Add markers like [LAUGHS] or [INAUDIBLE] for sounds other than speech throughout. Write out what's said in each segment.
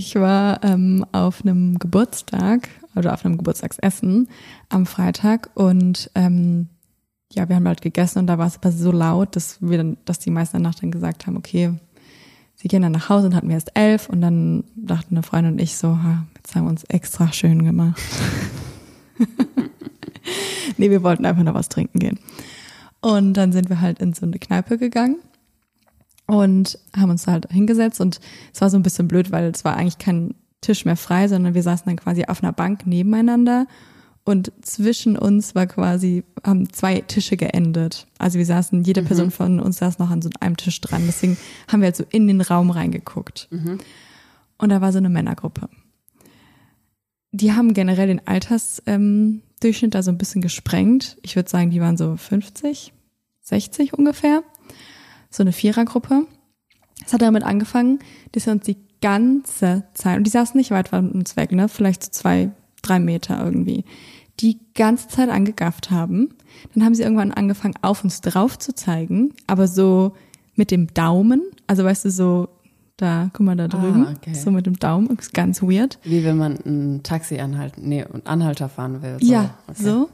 Ich war ähm, auf einem Geburtstag oder auf einem Geburtstagsessen am Freitag und ähm, ja, wir haben halt gegessen und da war es aber so laut, dass wir dann, dass die meisten danach dann gesagt haben, okay, sie gehen dann nach Hause und hatten wir erst elf und dann dachten eine Freundin und ich so, ha, jetzt haben wir uns extra schön gemacht. [LAUGHS] nee, wir wollten einfach noch was trinken gehen. Und dann sind wir halt in so eine Kneipe gegangen und haben uns da halt hingesetzt und es war so ein bisschen blöd, weil es war eigentlich kein Tisch mehr frei, sondern wir saßen dann quasi auf einer Bank nebeneinander und zwischen uns war quasi, haben zwei Tische geendet. Also wir saßen, jede Person mhm. von uns saß noch an so einem Tisch dran. Deswegen haben wir halt so in den Raum reingeguckt. Mhm. Und da war so eine Männergruppe. Die haben generell den Altersdurchschnitt ähm, da so ein bisschen gesprengt. Ich würde sagen, die waren so 50, 60 ungefähr. So eine Vierergruppe. Es hat damit angefangen, dass wir uns die ganze Zeit, und die saßen nicht weit von uns weg, ne, vielleicht so zwei, drei Meter irgendwie, die ganze Zeit angegafft haben. Dann haben sie irgendwann angefangen, auf uns drauf zu zeigen, aber so mit dem Daumen, also weißt du, so da, guck mal da ah, drüben, ah, okay. so mit dem Daumen, ist ganz weird. Wie wenn man ein Taxi anhalten, nee, und Anhalter fahren will. So. Ja, okay. so.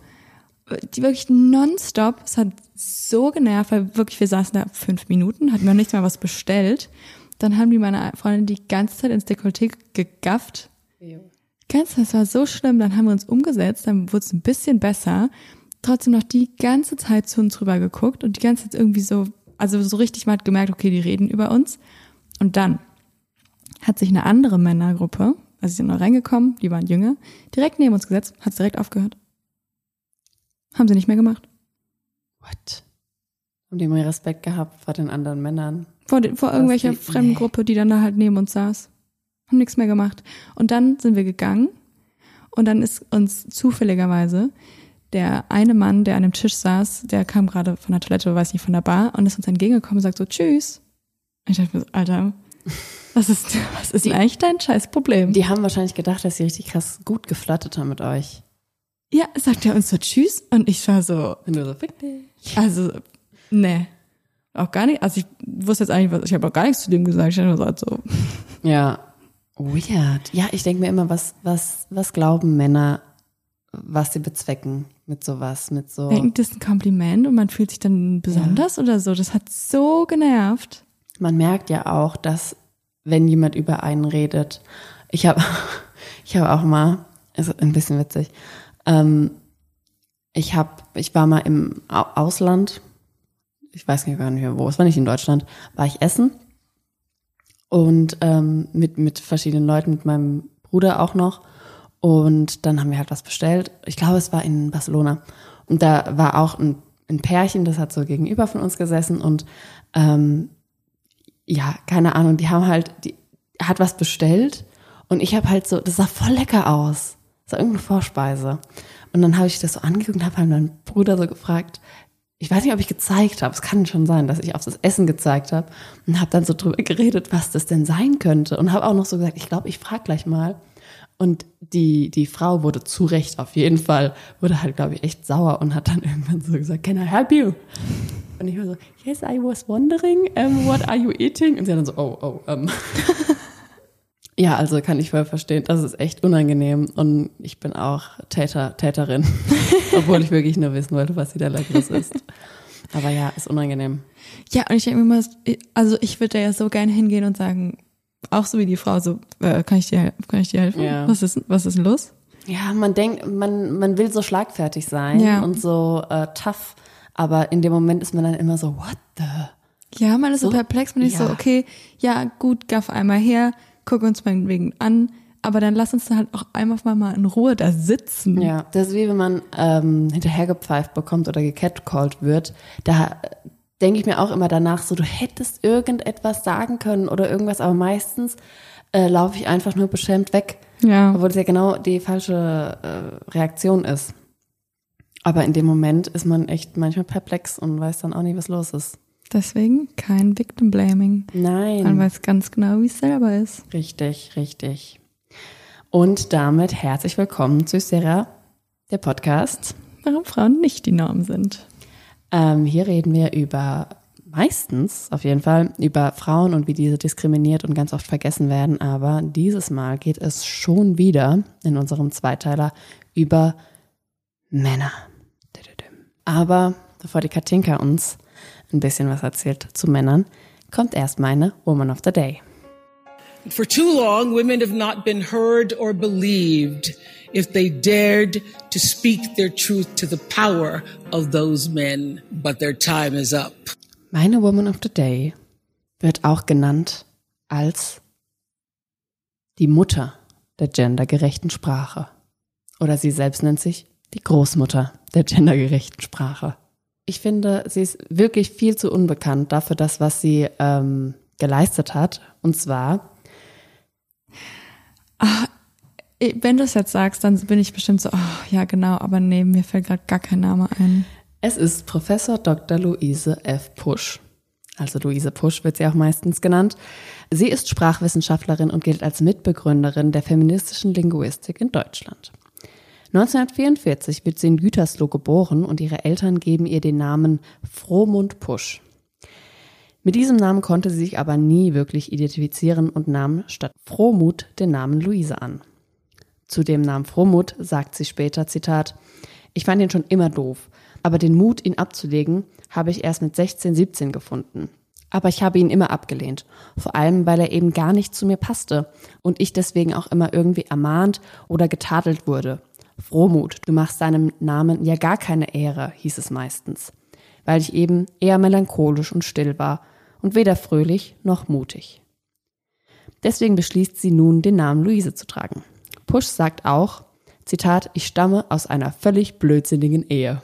Die wirklich nonstop, es hat so genervt, weil wirklich, wir saßen da fünf Minuten, hatten noch nichts mehr was bestellt. Dann haben die meine Freundin die ganze Zeit ins Dekolleté gegafft. Jo. Ganz, das war so schlimm. Dann haben wir uns umgesetzt, dann wurde es ein bisschen besser. Trotzdem noch die ganze Zeit zu uns rüber geguckt und die ganze Zeit irgendwie so, also so richtig mal hat gemerkt, okay, die reden über uns. Und dann hat sich eine andere Männergruppe, also sie sind noch reingekommen, die waren jünger, direkt neben uns gesetzt, hat es direkt aufgehört. Haben sie nicht mehr gemacht. What? Haben die mal Respekt gehabt vor den anderen Männern? Vor, den, vor irgendwelcher die, fremden nee. Gruppe, die dann da halt neben uns saß. Haben nichts mehr gemacht. Und dann sind wir gegangen und dann ist uns zufälligerweise der eine Mann, der an dem Tisch saß, der kam gerade von der Toilette, weiß nicht, von der Bar und ist uns entgegengekommen und sagt so, tschüss. Und ich dachte mir, Alter, was ist, was ist die, eigentlich dein scheiß Problem? Die haben wahrscheinlich gedacht, dass sie richtig krass gut geflattet haben mit euch. Ja, sagt er uns so Tschüss und ich war so, nur so, fick dich. Also, nee auch gar nicht, also ich wusste jetzt eigentlich, was, ich habe auch gar nichts zu dem gesagt, ich habe nur gesagt so. Ja, weird. Ja, ich denke mir immer, was, was, was glauben Männer, was sie bezwecken mit sowas, mit so. Denken, das ist ein Kompliment und man fühlt sich dann besonders ja. oder so. Das hat so genervt. Man merkt ja auch, dass wenn jemand über einen redet, ich habe, [LAUGHS] ich habe auch mal, ist ein bisschen witzig, ähm, ich habe, ich war mal im Ausland ich weiß gar nicht mehr wo, es war nicht in Deutschland, war ich essen und ähm, mit, mit verschiedenen Leuten, mit meinem Bruder auch noch. Und dann haben wir halt was bestellt. Ich glaube, es war in Barcelona. Und da war auch ein, ein Pärchen, das hat so gegenüber von uns gesessen und ähm, ja, keine Ahnung, die haben halt, die hat was bestellt und ich habe halt so, das sah voll lecker aus. War irgendeine Vorspeise. Und dann habe ich das so angeguckt und habe halt meinen Bruder so gefragt, ich weiß nicht, ob ich gezeigt habe, es kann schon sein, dass ich auf das Essen gezeigt habe und habe dann so drüber geredet, was das denn sein könnte und habe auch noch so gesagt, ich glaube, ich frage gleich mal. Und die, die Frau wurde zu Recht auf jeden Fall, wurde halt, glaube ich, echt sauer und hat dann irgendwann so gesagt, can I help you? Und ich war so, yes, I was wondering, um, what are you eating? Und sie hat dann so, oh, oh, um. [LAUGHS] Ja, also kann ich voll verstehen. Das ist echt unangenehm. Und ich bin auch Täter, Täterin. [LAUGHS] Obwohl ich wirklich nur wissen wollte, was sie da leckeres ist. Aber ja, ist unangenehm. Ja, und ich denke mir immer, also ich würde da ja so gerne hingehen und sagen, auch so wie die Frau, so, äh, kann ich dir, kann ich dir helfen? Ja. Was ist, was ist denn los? Ja, man denkt, man, man will so schlagfertig sein ja. und so äh, tough. Aber in dem Moment ist man dann immer so, what the? Ja, man ist so, so perplex, man ja. ist so, okay, ja, gut, gaff einmal her, guck uns meinetwegen an, aber dann lass uns da halt auch einfach mal in Ruhe da sitzen. Ja, das ist wie wenn man ähm, hinterhergepfeift bekommt oder gecatcalled wird. Da, denke ich mir auch immer danach, so du hättest irgendetwas sagen können oder irgendwas, aber meistens äh, laufe ich einfach nur beschämt weg. Ja. Obwohl es ja genau die falsche äh, Reaktion ist. Aber in dem Moment ist man echt manchmal perplex und weiß dann auch nicht, was los ist. Deswegen kein Victim Blaming. Man Nein. weiß ganz genau, wie es selber ist. Richtig, richtig. Und damit herzlich willkommen zu Sarah, der Podcast. Warum Frauen nicht die Norm sind. Ähm, hier reden wir über meistens auf jeden Fall über Frauen und wie diese diskriminiert und ganz oft vergessen werden. Aber dieses Mal geht es schon wieder in unserem Zweiteiler über Männer. Aber bevor die Katinka uns ein bisschen was erzählt zu Männern, kommt erst meine Woman of the Day. For too long, women have not been heard or believed if they dared to speak their truth to the power of those men. But their time is up. Meine Woman of the Day wird auch genannt als die Mutter der gendergerechten Sprache. Oder sie selbst nennt sich die Großmutter der gendergerechten Sprache. Ich finde, sie ist wirklich viel zu unbekannt dafür, das, was sie ähm, geleistet hat. Und zwar, Eh, Wenn du es jetzt sagst, dann bin ich bestimmt so, oh, ja genau, aber nee, mir fällt gerade gar kein Name ein. es ist Professor Dr. Luise F. Pusch. Also Luise Pusch wird sie auch meistens genannt. Sie ist Sprachwissenschaftlerin und gilt als Mitbegründerin der feministischen Linguistik in Deutschland. 1944 wird sie in Gütersloh geboren und ihre Eltern geben ihr den Namen Frohmund Pusch. Mit diesem Namen konnte sie sich aber nie wirklich identifizieren und nahm statt Frohmut den Namen Luise an. Zu dem Namen Frohmut sagt sie später, Zitat, ich fand ihn schon immer doof, aber den Mut, ihn abzulegen, habe ich erst mit 16, 17 gefunden. Aber ich habe ihn immer abgelehnt, vor allem weil er eben gar nicht zu mir passte und ich deswegen auch immer irgendwie ermahnt oder getadelt wurde. Frohmut, du machst deinem Namen ja gar keine Ehre, hieß es meistens, weil ich eben eher melancholisch und still war und weder fröhlich noch mutig. Deswegen beschließt sie nun, den Namen Luise zu tragen. Pusch sagt auch, Zitat, ich stamme aus einer völlig blödsinnigen Ehe.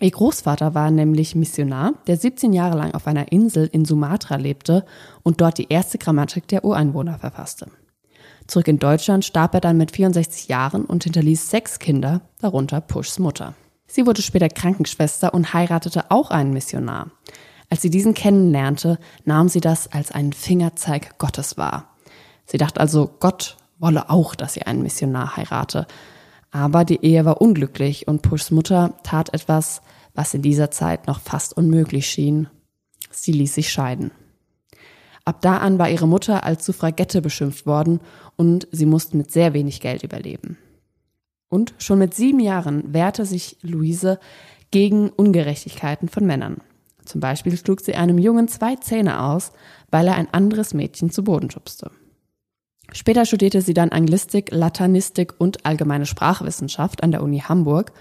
Ihr Großvater war nämlich Missionar, der 17 Jahre lang auf einer Insel in Sumatra lebte und dort die erste Grammatik der Ureinwohner verfasste. Zurück in Deutschland starb er dann mit 64 Jahren und hinterließ sechs Kinder, darunter Puschs Mutter. Sie wurde später Krankenschwester und heiratete auch einen Missionar. Als sie diesen kennenlernte, nahm sie das als einen Fingerzeig Gottes wahr. Sie dachte also, Gott wolle auch, dass sie einen Missionar heirate. Aber die Ehe war unglücklich und Puschs Mutter tat etwas, was in dieser Zeit noch fast unmöglich schien. Sie ließ sich scheiden. Ab da an war ihre Mutter als Suffragette beschimpft worden und sie musste mit sehr wenig Geld überleben. Und schon mit sieben Jahren wehrte sich Luise gegen Ungerechtigkeiten von Männern. Zum Beispiel schlug sie einem Jungen zwei Zähne aus, weil er ein anderes Mädchen zu Boden schubste. Später studierte sie dann Anglistik, Latanistik und allgemeine Sprachwissenschaft an der Uni Hamburg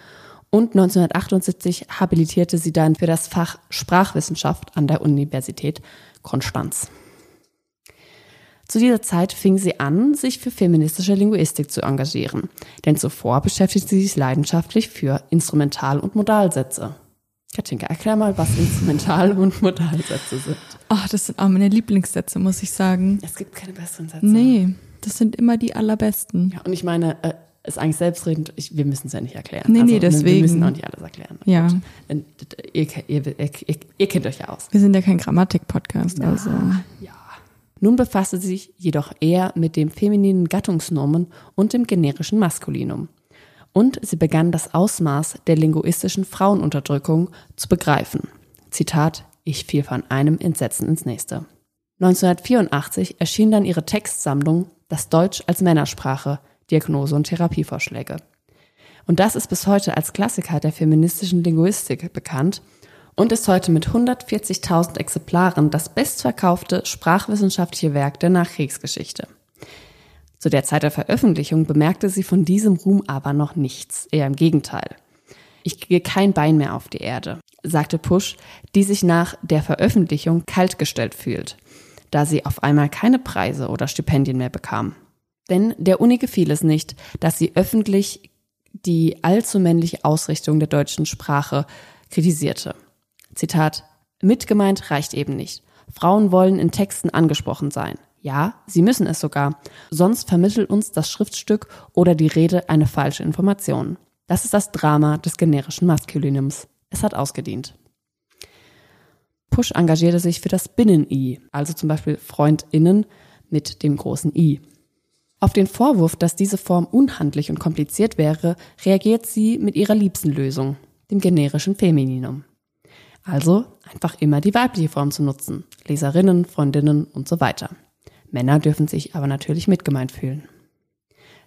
und 1978 habilitierte sie dann für das Fach Sprachwissenschaft an der Universität Konstanz. Zu dieser Zeit fing sie an, sich für feministische Linguistik zu engagieren, denn zuvor beschäftigte sie sich leidenschaftlich für Instrumental- und Modalsätze. Katinka, erklär mal, was Instrumental- [LAUGHS] und Modalsätze sind. Ach, das sind auch meine Lieblingssätze, muss ich sagen. Es gibt keine besseren Sätze. Nee, das sind immer die allerbesten. Ja, und ich meine, äh, ist eigentlich selbstredend, ich, wir müssen es ja nicht erklären. Nee, nee, wir- Wir deswegen. müssen auch nicht alles erklären. Ja. Ihr, ihr, ihr, ihr, ihr kennt euch ja aus. Wir sind ja kein Grammatik-Podcast, also. Ja. Nun befasste sie sich jedoch eher mit dem femininen Gattungsnomen und dem generischen Maskulinum. Und sie begann das Ausmaß der linguistischen Frauenunterdrückung zu begreifen. Zitat, ich fiel von einem Entsetzen ins nächste. 1984 erschien dann ihre Textsammlung Das Deutsch als Männersprache, Diagnose und Therapievorschläge. Und das ist bis heute als Klassiker der feministischen Linguistik bekannt und ist heute mit 140.000 Exemplaren das bestverkaufte sprachwissenschaftliche Werk der Nachkriegsgeschichte. Zu der Zeit der Veröffentlichung bemerkte sie von diesem Ruhm aber noch nichts, eher im Gegenteil. Ich kriege kein Bein mehr auf die Erde, sagte Pusch, die sich nach der Veröffentlichung kaltgestellt fühlt, da sie auf einmal keine Preise oder Stipendien mehr bekam. Denn der Uni gefiel es nicht, dass sie öffentlich die allzu männliche Ausrichtung der deutschen Sprache kritisierte. Zitat, Mitgemeint reicht eben nicht. Frauen wollen in Texten angesprochen sein. Ja, sie müssen es sogar. Sonst vermittelt uns das Schriftstück oder die Rede eine falsche Information. Das ist das Drama des generischen Maskulinums. Es hat ausgedient. Push engagierte sich für das Binnen-I, also zum Beispiel FreundInnen mit dem großen I. Auf den Vorwurf, dass diese Form unhandlich und kompliziert wäre, reagiert sie mit ihrer liebsten Lösung, dem generischen Femininum. Also einfach immer die weibliche Form zu nutzen. Leserinnen, Freundinnen und so weiter. Männer dürfen sich aber natürlich mitgemeint fühlen.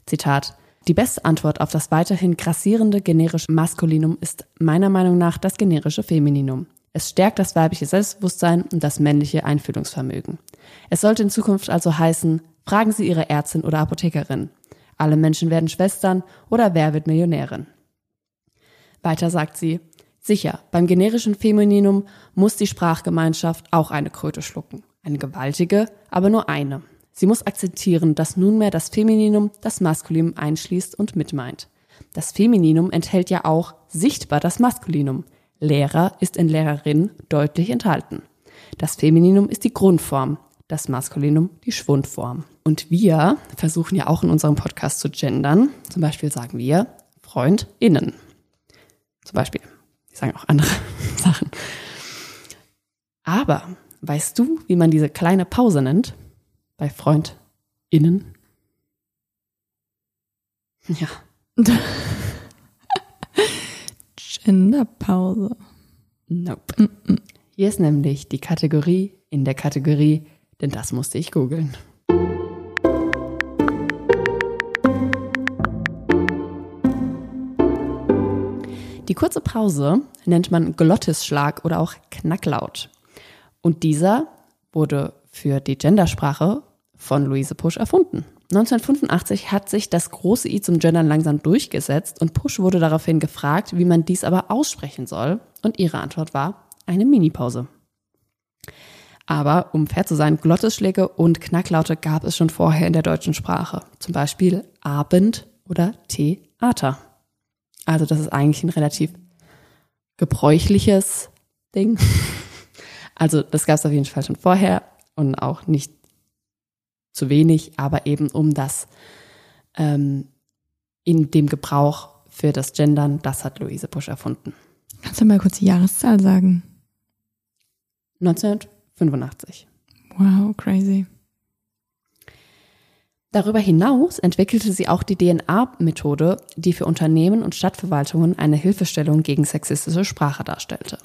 Zitat. Die beste Antwort auf das weiterhin grassierende generische Maskulinum ist meiner Meinung nach das generische Femininum. Es stärkt das weibliche Selbstbewusstsein und das männliche Einfühlungsvermögen. Es sollte in Zukunft also heißen, fragen Sie Ihre Ärztin oder Apothekerin. Alle Menschen werden Schwestern oder wer wird Millionärin? Weiter sagt sie, sicher, beim generischen Femininum muss die Sprachgemeinschaft auch eine Kröte schlucken. Eine gewaltige, aber nur eine. Sie muss akzeptieren, dass nunmehr das Femininum das Maskulinum einschließt und mitmeint. Das Femininum enthält ja auch sichtbar das Maskulinum. Lehrer ist in Lehrerin deutlich enthalten. Das Femininum ist die Grundform, das Maskulinum die Schwundform. Und wir versuchen ja auch in unserem Podcast zu gendern. Zum Beispiel sagen wir FreundInnen. Zum Beispiel. Die sagen auch andere [LAUGHS] Sachen. Aber weißt du, wie man diese kleine Pause nennt? Bei FreundInnen? Ja. [LAUGHS] Genderpause. Nope. Hier ist nämlich die Kategorie in der Kategorie, denn das musste ich googeln. Die kurze Pause nennt man Glottisschlag oder auch Knacklaut. Und dieser wurde für die Gendersprache von Luise Pusch erfunden. 1985 hat sich das große I zum Gendern langsam durchgesetzt und Pusch wurde daraufhin gefragt, wie man dies aber aussprechen soll. Und ihre Antwort war eine Minipause. Aber um fair zu sein, Glottisschläge und Knacklaute gab es schon vorher in der deutschen Sprache. Zum Beispiel Abend oder Theater. Also das ist eigentlich ein relativ gebräuchliches Ding. [LAUGHS] Also das gab es auf jeden Fall schon vorher und auch nicht zu wenig, aber eben um das ähm, in dem Gebrauch für das Gendern, das hat Luise Busch erfunden. Kannst du mal kurz die Jahreszahl sagen? 1985. Wow, crazy. Darüber hinaus entwickelte sie auch die DNA-Methode, die für Unternehmen und Stadtverwaltungen eine Hilfestellung gegen sexistische Sprache darstellte.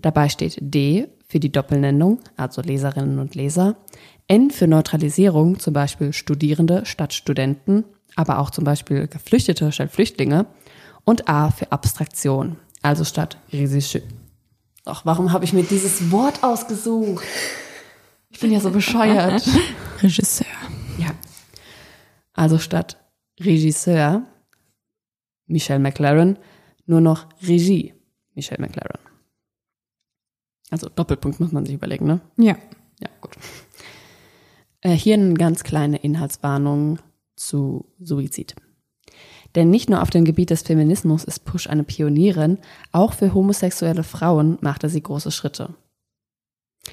Dabei steht D für die Doppelnennung, also Leserinnen und Leser, N für Neutralisierung, zum Beispiel Studierende statt Studenten, aber auch zum Beispiel Geflüchtete statt Flüchtlinge und A für Abstraktion, also statt Regisseur. Ach, warum habe ich mir dieses Wort ausgesucht? Ich bin ja so bescheuert. [LAUGHS] Regisseur. Ja. Also statt Regisseur Michelle McLaren nur noch Regie Michelle McLaren. Also Doppelpunkt muss man sich überlegen, ne? Ja. Ja, gut. Äh, hier eine ganz kleine Inhaltswarnung zu Suizid. Denn nicht nur auf dem Gebiet des Feminismus ist Push eine Pionierin, auch für homosexuelle Frauen machte sie große Schritte.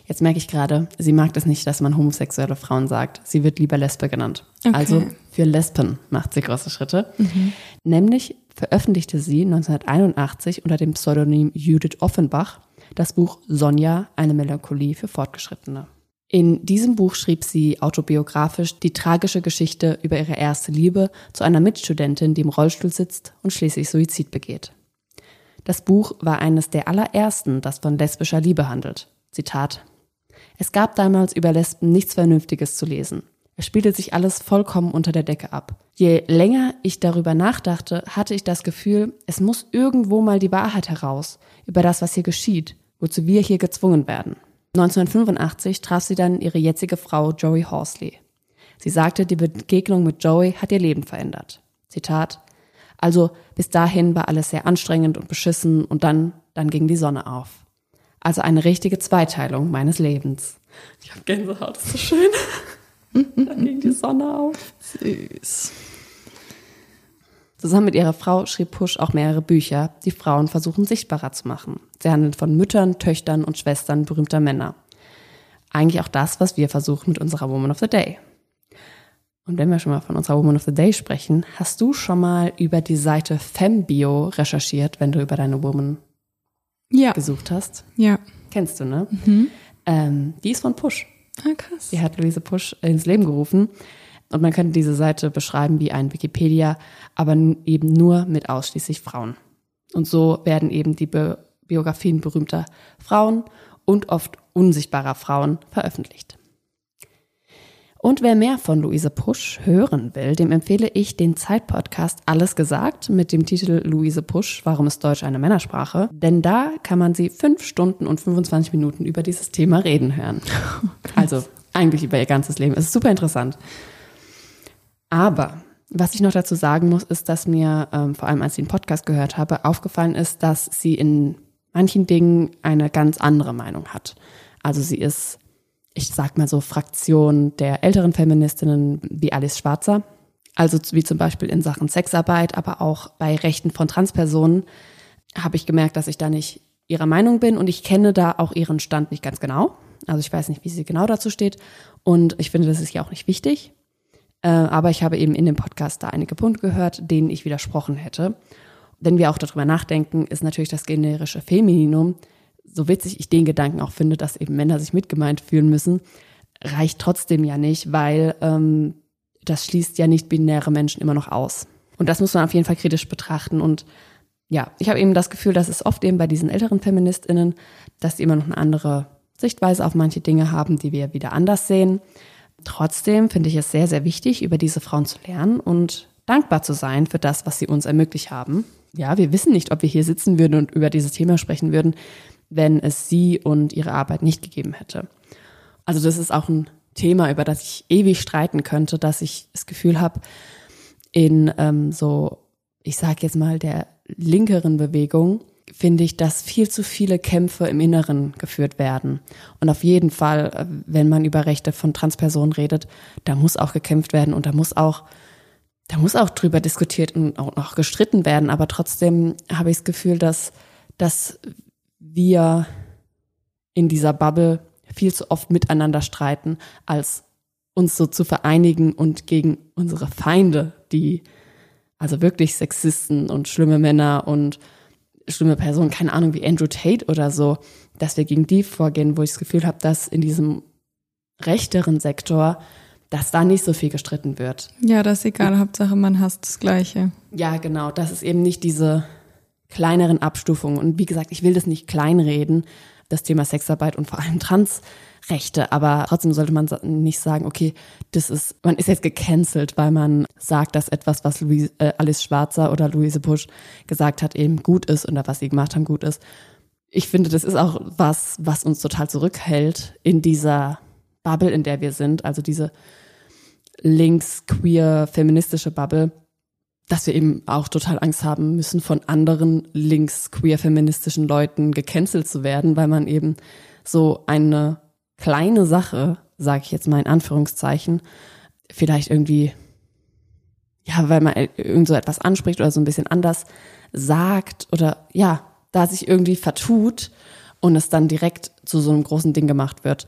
Jetzt merke ich gerade, sie mag es nicht, dass man homosexuelle Frauen sagt. Sie wird lieber Lesbe genannt. Okay. Also für Lesben macht sie große Schritte. Nämlich veröffentlichte sie 1981 unter dem Pseudonym Judith Offenbach das Buch Sonja, eine Melancholie für Fortgeschrittene. In diesem Buch schrieb sie autobiografisch die tragische Geschichte über ihre erste Liebe zu einer Mitstudentin, die im Rollstuhl sitzt und schließlich Suizid begeht. Das Buch war eines der allerersten, das von lesbischer Liebe handelt. Zitat. Es gab damals über Lesben nichts Vernünftiges zu lesen. Es spielte sich alles vollkommen unter der Decke ab. Je länger ich darüber nachdachte, hatte ich das Gefühl, es muss irgendwo mal die Wahrheit heraus über das, was hier geschieht, wozu wir hier gezwungen werden. 1985 traf sie dann ihre jetzige Frau Joey Horsley. Sie sagte, die Begegnung mit Joey hat ihr Leben verändert. Zitat. Also bis dahin war alles sehr anstrengend und beschissen und dann, dann ging die Sonne auf. Also eine richtige Zweiteilung meines Lebens. Ich habe Gänsehaut, das ist so schön. [LAUGHS] dann ging die Sonne auf. Süß. Zusammen mit ihrer Frau schrieb Push auch mehrere Bücher, die Frauen versuchen sichtbarer zu machen. Sie handeln von Müttern, Töchtern und Schwestern berühmter Männer. Eigentlich auch das, was wir versuchen mit unserer Woman of the Day. Und wenn wir schon mal von unserer Woman of the Day sprechen, hast du schon mal über die Seite Fembio recherchiert, wenn du über deine Woman Ja. gesucht hast? Ja. Kennst du, ne? Ähm, die ist von Push. Ah, krass. Die hat Luise Pusch ins Leben gerufen. Und man könnte diese Seite beschreiben wie ein Wikipedia, aber eben nur mit ausschließlich Frauen. Und so werden eben die Bi Biografien berühmter Frauen und oft unsichtbarer Frauen veröffentlicht. Und wer mehr von Luise Pusch hören will, dem empfehle ich den Zeitpodcast Alles gesagt mit dem Titel Luise Pusch, warum ist Deutsch eine Männersprache? Denn da kann man sie fünf Stunden und 25 Minuten über dieses Thema reden hören. [LAUGHS] Also eigentlich über ihr ganzes Leben. Es ist super interessant. Aber was ich noch dazu sagen muss, ist, dass mir, ähm, vor allem als ich den Podcast gehört habe, aufgefallen ist, dass sie in manchen Dingen eine ganz andere Meinung hat. Also sie ist, ich sag mal so, Fraktion der älteren Feministinnen wie Alice Schwarzer. Also wie zum Beispiel in Sachen Sexarbeit, aber auch bei Rechten von Transpersonen habe ich gemerkt, dass ich da nicht ihrer Meinung bin und ich kenne da auch ihren Stand nicht ganz genau. Also ich weiß nicht, wie sie genau dazu steht und ich finde, das ist ja auch nicht wichtig. Äh, aber ich habe eben in dem Podcast da einige Punkte gehört, denen ich widersprochen hätte. Wenn wir auch darüber nachdenken, ist natürlich das generische Femininum, so witzig ich den Gedanken auch finde, dass eben Männer sich mitgemeint fühlen müssen, reicht trotzdem ja nicht, weil ähm, das schließt ja nicht binäre Menschen immer noch aus. Und das muss man auf jeden Fall kritisch betrachten. Und ja, ich habe eben das Gefühl, dass es oft eben bei diesen älteren FeministInnen, dass die immer noch eine andere Sichtweise auf manche Dinge haben, die wir wieder anders sehen. Trotzdem finde ich es sehr, sehr wichtig, über diese Frauen zu lernen und dankbar zu sein für das, was sie uns ermöglicht haben. Ja, wir wissen nicht, ob wir hier sitzen würden und über dieses Thema sprechen würden, wenn es sie und ihre Arbeit nicht gegeben hätte. Also das ist auch ein Thema, über das ich ewig streiten könnte, dass ich das Gefühl habe, in ähm, so, ich sage jetzt mal, der linkeren Bewegung finde ich, dass viel zu viele Kämpfe im Inneren geführt werden. Und auf jeden Fall, äh, wenn man über Rechte von Transpersonen redet, da muss auch gekämpft werden und da muss auch, da muss auch drüber diskutiert und auch noch gestritten werden. Aber trotzdem habe ich das Gefühl, dass, dass wir in dieser Bubble viel zu oft miteinander streiten, als uns so zu vereinigen und gegen unsere Feinde, die also wirklich Sexisten und schlimme Männer und schlimme Personen, keine Ahnung, wie Andrew Tate oder so, dass wir gegen die vorgehen, wo ich das Gefühl habe, dass in diesem rechteren Sektor, dass da nicht so viel gestritten wird. Ja, das ist egal. Hauptsache, man hasst das Gleiche. Ja, genau, das ist eben nicht diese kleineren Abstufungen. Und wie gesagt, ich will das nicht kleinreden, das Thema Sexarbeit und vor allem Transrechte, aber trotzdem sollte man nicht sagen, okay, das ist, man ist jetzt gecancelt, weil man sagt, dass etwas, was Louise, äh, Alice Schwarzer oder Luise Busch gesagt hat, eben gut ist oder was sie gemacht haben, gut ist. Ich finde, das ist auch was, was uns total zurückhält in dieser Bubble, in der wir sind, also diese links, queer, feministische Bubble, dass wir eben auch total Angst haben müssen, von anderen links, queer, feministischen Leuten gecancelt zu werden, weil man eben so eine kleine Sache, sage ich jetzt mal in Anführungszeichen, vielleicht irgendwie, ja, weil man irgend so etwas anspricht oder so ein bisschen anders sagt oder ja, da sich irgendwie vertut und es dann direkt zu so einem großen Ding gemacht wird.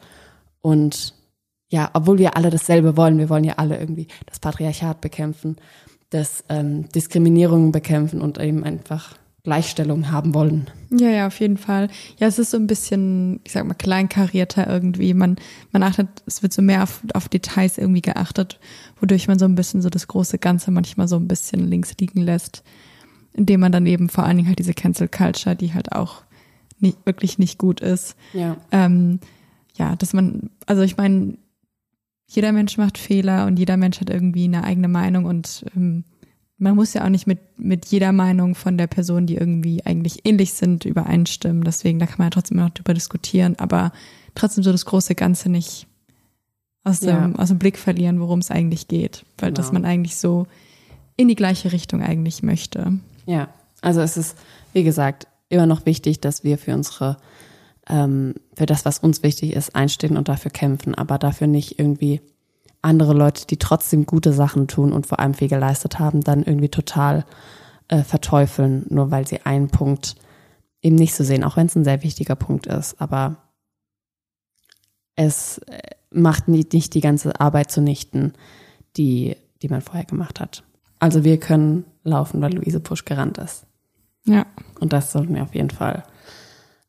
Und ja, obwohl wir alle dasselbe wollen, wir wollen ja alle irgendwie das Patriarchat bekämpfen, das ähm, Diskriminierung bekämpfen und eben einfach Gleichstellung haben wollen. Ja, ja, auf jeden Fall. Ja, es ist so ein bisschen, ich sag mal, kleinkarierter irgendwie. Man, man achtet, es wird so mehr auf, auf Details irgendwie geachtet, wodurch man so ein bisschen so das große Ganze manchmal so ein bisschen links liegen lässt, indem man dann eben vor allen Dingen halt diese Cancel Culture, die halt auch nicht, wirklich nicht gut ist. Ja. Ähm, ja, dass man, also ich meine, jeder Mensch macht Fehler und jeder Mensch hat irgendwie eine eigene Meinung und ähm, man muss ja auch nicht mit, mit jeder Meinung von der Person, die irgendwie eigentlich ähnlich sind, übereinstimmen. Deswegen, da kann man ja trotzdem noch drüber diskutieren, aber trotzdem so das große Ganze nicht aus dem, Ja. aus dem Blick verlieren, worum es eigentlich geht. Weil Genau. dass man eigentlich so in die gleiche Richtung eigentlich möchte. Ja, also es ist, wie gesagt, immer noch wichtig, dass wir für unsere, ähm, für das, was uns wichtig ist, einstehen und dafür kämpfen, aber dafür nicht irgendwie andere Leute, die trotzdem gute Sachen tun und vor allem viel geleistet haben, dann irgendwie total äh, verteufeln, nur weil sie einen Punkt eben nicht so sehen, auch wenn es ein sehr wichtiger Punkt ist. Aber es äh, macht nicht, nicht die ganze Arbeit zunichten, die, die man vorher gemacht hat. Also wir können laufen, weil Luise Pusch gerannt ist. Ja. Und das sollten wir auf jeden Fall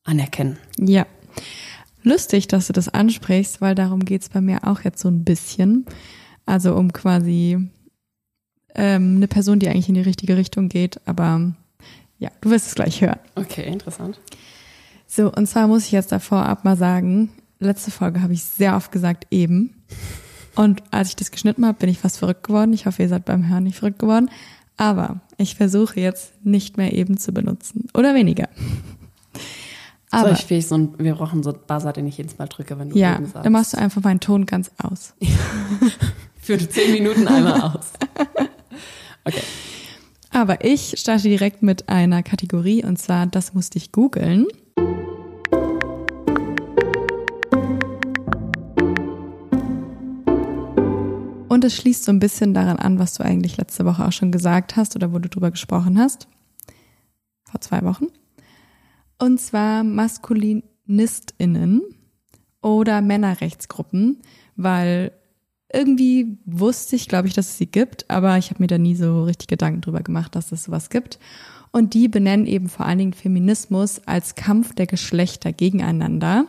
anerkennen. Ja. Lustig, dass du das ansprichst, weil darum geht's bei mir auch jetzt so ein bisschen. Also um quasi ähm, eine Person, die eigentlich in die richtige Richtung geht, aber ja, du wirst es gleich hören. Okay, interessant. So, und zwar muss ich jetzt davor ab mal sagen, letzte Folge habe ich sehr oft gesagt, eben. Und als ich das geschnitten habe, bin ich fast verrückt geworden. Ich hoffe, ihr seid beim Hören nicht verrückt geworden. Aber ich versuche jetzt nicht mehr eben zu benutzen. Oder weniger. Aber so, ich will so ein, wir brauchen so einen Buzzer, den ich jedes Mal drücke, wenn du Ja, sagst. dann machst du einfach meinen Ton ganz aus. [LAUGHS] Für zehn Minuten einmal aus. Okay. Aber ich starte direkt mit einer Kategorie und zwar, das musste ich googeln. Und es schließt so ein bisschen daran an, was du eigentlich letzte Woche auch schon gesagt hast oder wo du drüber gesprochen hast. Vor zwei Wochen. Und zwar MaskulinistInnen oder Männerrechtsgruppen, weil irgendwie wusste ich, glaube ich, dass es sie gibt, aber ich habe mir da nie so richtig Gedanken drüber gemacht, dass es sowas gibt. Und die benennen eben vor allen Dingen Feminismus als Kampf der Geschlechter gegeneinander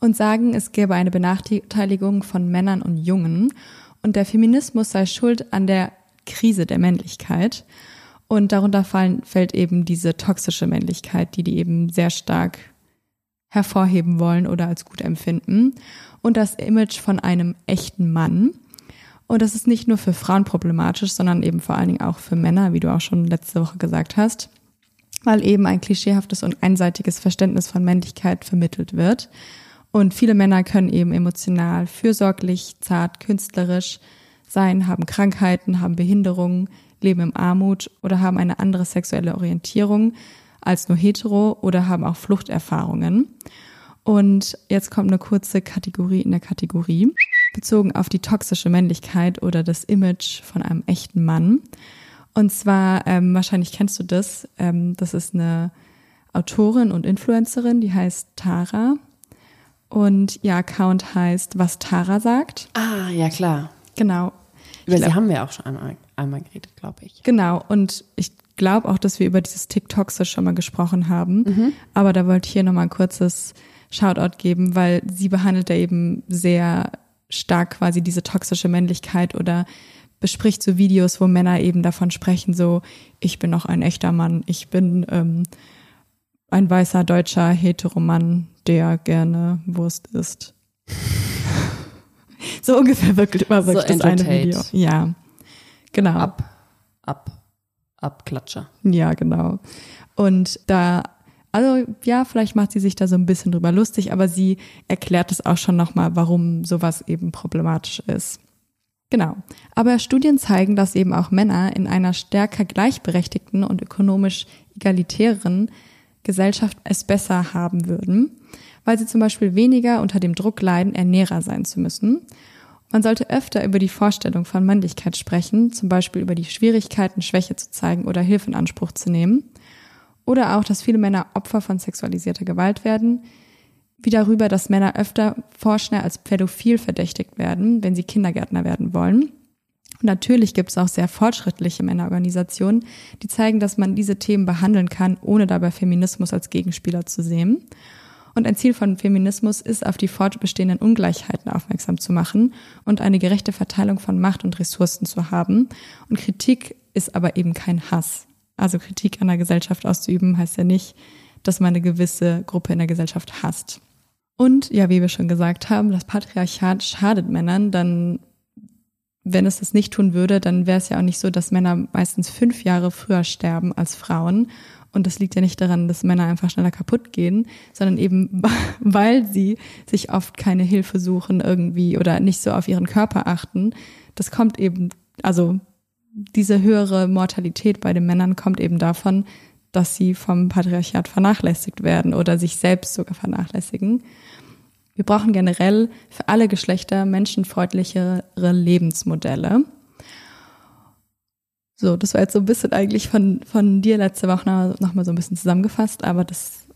und sagen, es gäbe eine Benachteiligung von Männern und Jungen und der Feminismus sei schuld an der Krise der Männlichkeit. Und darunter fallen, fällt eben diese toxische Männlichkeit, die die eben sehr stark hervorheben wollen oder als gut empfinden. Und das Image von einem echten Mann. Und das ist nicht nur für Frauen problematisch, sondern eben vor allen Dingen auch für Männer, wie du auch schon letzte Woche gesagt hast, weil eben ein klischeehaftes und einseitiges Verständnis von Männlichkeit vermittelt wird. Und viele Männer können eben emotional, fürsorglich, zart, künstlerisch sein, haben Krankheiten, haben Behinderungen, leben in Armut oder haben eine andere sexuelle Orientierung als nur hetero oder haben auch Fluchterfahrungen. Und jetzt kommt eine kurze Kategorie in der Kategorie, bezogen auf die toxische Männlichkeit oder das Image von einem echten Mann. Und zwar, ähm, wahrscheinlich kennst du das, ähm, das ist eine Autorin und Influencerin, die heißt Tara. Und ihr Account heißt, was Tara sagt. Ah, ja klar. Genau. Über sie haben wir auch schon einmal, einmal geredet, glaube ich. Genau. Und ich glaube auch, dass wir über dieses TikTok schon mal gesprochen haben. Mhm. Aber da wollte ich hier nochmal ein kurzes Shoutout geben, weil sie behandelt da eben sehr stark quasi diese toxische Männlichkeit oder bespricht so Videos, wo Männer eben davon sprechen, so, ich bin noch ein echter Mann, ich bin ähm, ein weißer deutscher Heteromann, der gerne Wurst isst. [LAUGHS] so ungefähr wirklich war wirklich So das eine. Video. Ja, genau. Ab, ab, abklatscher. Ja, genau. Und da, also ja, vielleicht macht sie sich da so ein bisschen drüber lustig, aber sie erklärt es auch schon nochmal, warum sowas eben problematisch ist. Genau. Aber Studien zeigen, dass eben auch Männer in einer stärker gleichberechtigten und ökonomisch egalitären Gesellschaft es besser haben würden, weil sie zum Beispiel weniger unter dem Druck leiden, Ernährer sein zu müssen. Man sollte öfter über die Vorstellung von Männlichkeit sprechen, zum Beispiel über die Schwierigkeiten, Schwäche zu zeigen oder Hilfe in Anspruch zu nehmen. Oder auch, dass viele Männer Opfer von sexualisierter Gewalt werden, wie darüber, dass Männer öfter vorschnell als pädophil verdächtigt werden, wenn sie Kindergärtner werden wollen. Und natürlich gibt es auch sehr fortschrittliche Männerorganisationen, die zeigen, dass man diese Themen behandeln kann, ohne dabei Feminismus als Gegenspieler zu sehen. Und ein Ziel von Feminismus ist, auf die fortbestehenden Ungleichheiten aufmerksam zu machen und eine gerechte Verteilung von Macht und Ressourcen zu haben. Und Kritik ist aber eben kein Hass. Also Kritik an der Gesellschaft auszuüben heißt ja nicht, dass man eine gewisse Gruppe in der Gesellschaft hasst. Und ja, wie wir schon gesagt haben, das Patriarchat schadet Männern, dann wenn es das nicht tun würde, dann wäre es ja auch nicht so, dass Männer meistens fünf Jahre früher sterben als Frauen. Und das liegt ja nicht daran, dass Männer einfach schneller kaputt gehen, sondern eben, [LAUGHS] weil sie sich oft keine Hilfe suchen irgendwie oder nicht so auf ihren Körper achten. Das kommt eben, also diese höhere Mortalität bei den Männern kommt eben davon, dass sie vom Patriarchat vernachlässigt werden oder sich selbst sogar vernachlässigen. wir brauchen generell für alle Geschlechter menschenfreundlichere Lebensmodelle. So, das war jetzt so ein bisschen eigentlich von, von dir letzte Woche nochmal so ein bisschen zusammengefasst, aber das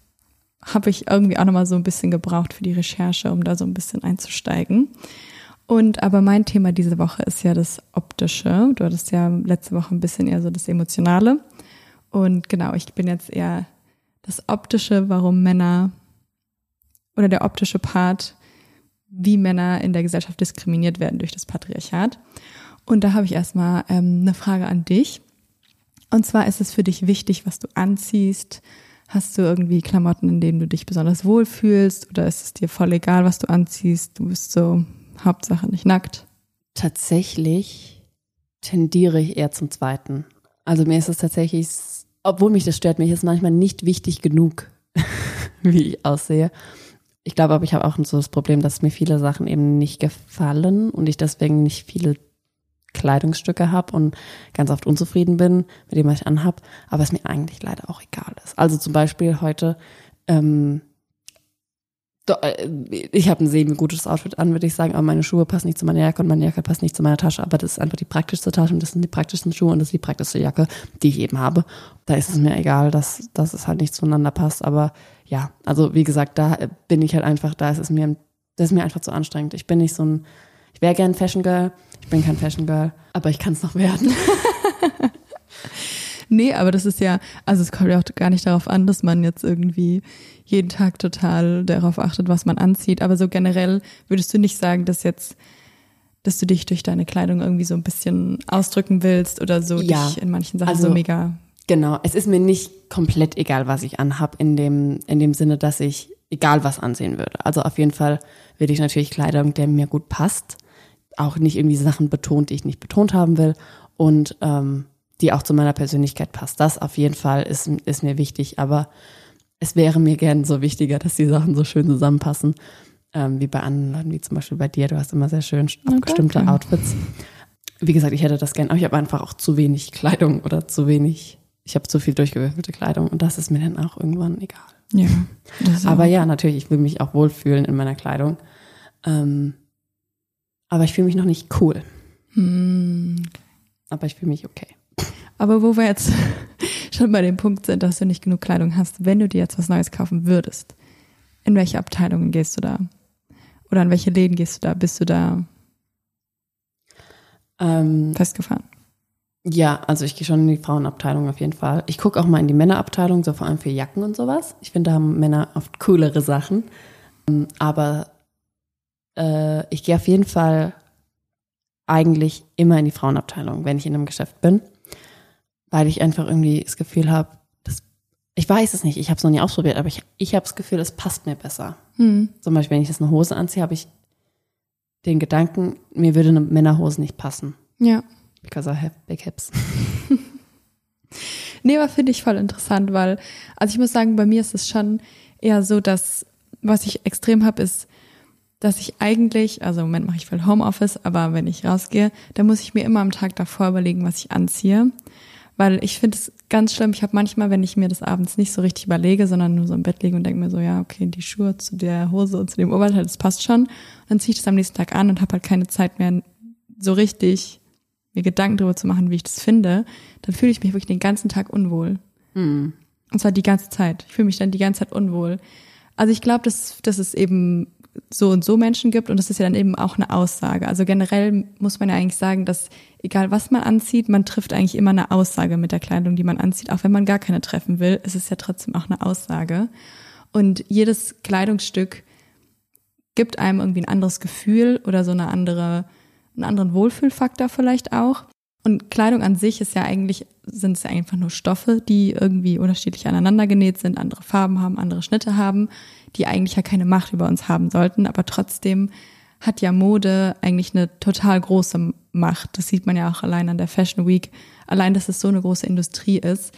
habe ich irgendwie auch nochmal so ein bisschen gebraucht für die Recherche, um da so ein bisschen einzusteigen. Und aber mein Thema diese Woche ist ja das Optische. Du hattest ja letzte Woche ein bisschen eher so das Emotionale. Und genau, ich bin jetzt eher das Optische, warum Männer oder der optische Part, wie Männer in der Gesellschaft diskriminiert werden durch das Patriarchat. Und da habe ich erstmal ähm, eine Frage an dich. Und zwar ist es für dich wichtig, was du anziehst? Hast du irgendwie Klamotten, in denen du dich besonders wohlfühlst? Oder ist es dir voll egal, was du anziehst? Du bist so Hauptsache nicht nackt. Tatsächlich tendiere ich eher zum Zweiten. Also mir ist es tatsächlich, obwohl mich das stört, mir ist manchmal nicht wichtig genug, [LAUGHS] wie ich aussehe. Ich glaube aber, ich habe auch so das Problem, dass mir viele Sachen eben nicht gefallen und ich deswegen nicht viele Kleidungsstücke habe und ganz oft unzufrieden bin mit dem, was ich anhab, aber es mir eigentlich leider auch egal ist. Also zum Beispiel heute, ähm, äh, ich habe ein semi-gutes Outfit an, würde ich sagen, aber meine Schuhe passen nicht zu meiner Jacke und meine Jacke passt nicht zu meiner Tasche. Aber das ist einfach die praktischste Tasche und das sind die praktischsten Schuhe und das ist die praktischste Jacke, die ich eben habe. Da ist es mir egal, dass, dass es halt nicht zueinander passt. Aber ja, also wie gesagt, da bin ich halt einfach, da ist es mir, das ist mir einfach zu anstrengend. Ich bin nicht so ein, ich wäre gern Fashion Girl, ich bin kein Fashion Girl, aber ich kann es noch werden. [LAUGHS] nee, aber das ist ja, also es kommt ja auch gar nicht darauf an, dass man jetzt irgendwie jeden Tag total darauf achtet, was man anzieht. Aber so generell würdest du nicht sagen, dass jetzt, dass du dich durch deine Kleidung irgendwie so ein bisschen ausdrücken willst oder so ja, dich in manchen Sachen also, so mega. Genau, es ist mir nicht komplett egal, was ich anhab, in dem, in dem Sinne, dass ich egal was ansehen würde. Also auf jeden Fall will ich natürlich Kleidung, der mir gut passt. Auch nicht irgendwie Sachen betont, die ich nicht betont haben will. Und ähm, die auch zu meiner Persönlichkeit passt. Das auf jeden Fall ist, ist mir wichtig. Aber es wäre mir gern so wichtiger, dass die Sachen so schön zusammenpassen, ähm, wie bei anderen Leuten, wie zum Beispiel bei dir. Du hast immer sehr schön abgestimmte okay. Outfits. Wie gesagt, ich hätte das gern, aber ich habe einfach auch zu wenig Kleidung oder zu wenig, ich habe zu viel durchgewürfelte Kleidung und das ist mir dann auch irgendwann egal. Ja. Aber ja, natürlich, ich will mich auch wohlfühlen in meiner Kleidung. Ähm, aber ich fühle mich noch nicht cool. Hm. Aber ich fühle mich okay. Aber wo wir jetzt [LAUGHS] schon bei dem Punkt sind, dass du nicht genug Kleidung hast, wenn du dir jetzt was Neues kaufen würdest, in welche Abteilungen gehst du da? Oder an welche Läden gehst du da? Bist du da ähm, festgefahren? Ja, also ich gehe schon in die Frauenabteilung auf jeden Fall. Ich gucke auch mal in die Männerabteilung, so vor allem für Jacken und sowas. Ich finde, da haben Männer oft coolere Sachen. Ähm, aber äh, ich gehe auf jeden Fall eigentlich immer in die Frauenabteilung, wenn ich in einem Geschäft bin weil ich einfach irgendwie das Gefühl habe, ich weiß es nicht, ich habe es noch nie ausprobiert, aber ich, ich habe das Gefühl, es passt mir besser. Hm. Zum Beispiel, wenn ich jetzt eine Hose anziehe, habe ich den Gedanken, mir würde eine Männerhose nicht passen. Ja. Because I have big hips. [LAUGHS] nee, aber finde ich voll interessant, weil, also ich muss sagen, bei mir ist es schon eher so, dass, was ich extrem habe, ist, dass ich eigentlich, also im Moment mache ich viel Homeoffice, aber wenn ich rausgehe, dann muss ich mir immer am Tag davor überlegen, was ich anziehe. Weil ich finde es ganz schlimm. Ich habe manchmal, wenn ich mir das abends nicht so richtig überlege, sondern nur so im Bett liege und denke mir so, ja, okay, die Schuhe zu der Hose und zu dem Oberteil, das passt schon. Und dann ziehe ich das am nächsten Tag an und habe halt keine Zeit mehr, so richtig mir Gedanken darüber zu machen, wie ich das finde. Dann fühle ich mich wirklich den ganzen Tag unwohl. Mhm. Und zwar die ganze Zeit. Ich fühle mich dann die ganze Zeit unwohl. Also ich glaube, dass, dass es eben so und so Menschen gibt und das ist ja dann eben auch eine Aussage. Also generell muss man ja eigentlich sagen, dass egal was man anzieht, man trifft eigentlich immer eine Aussage mit der Kleidung, die man anzieht, auch wenn man gar keine treffen will, ist es ja trotzdem auch eine Aussage. Und jedes Kleidungsstück gibt einem irgendwie ein anderes Gefühl oder so eine andere, einen anderen Wohlfühlfaktor vielleicht auch. Und Kleidung an sich ist ja eigentlich, sind es ja einfach nur Stoffe, die irgendwie unterschiedlich aneinander genäht sind, andere Farben haben, andere Schnitte haben die eigentlich ja keine Macht über uns haben sollten, aber trotzdem hat ja Mode eigentlich eine total große Macht. Das sieht man ja auch allein an der Fashion Week. Allein, dass es so eine große Industrie ist.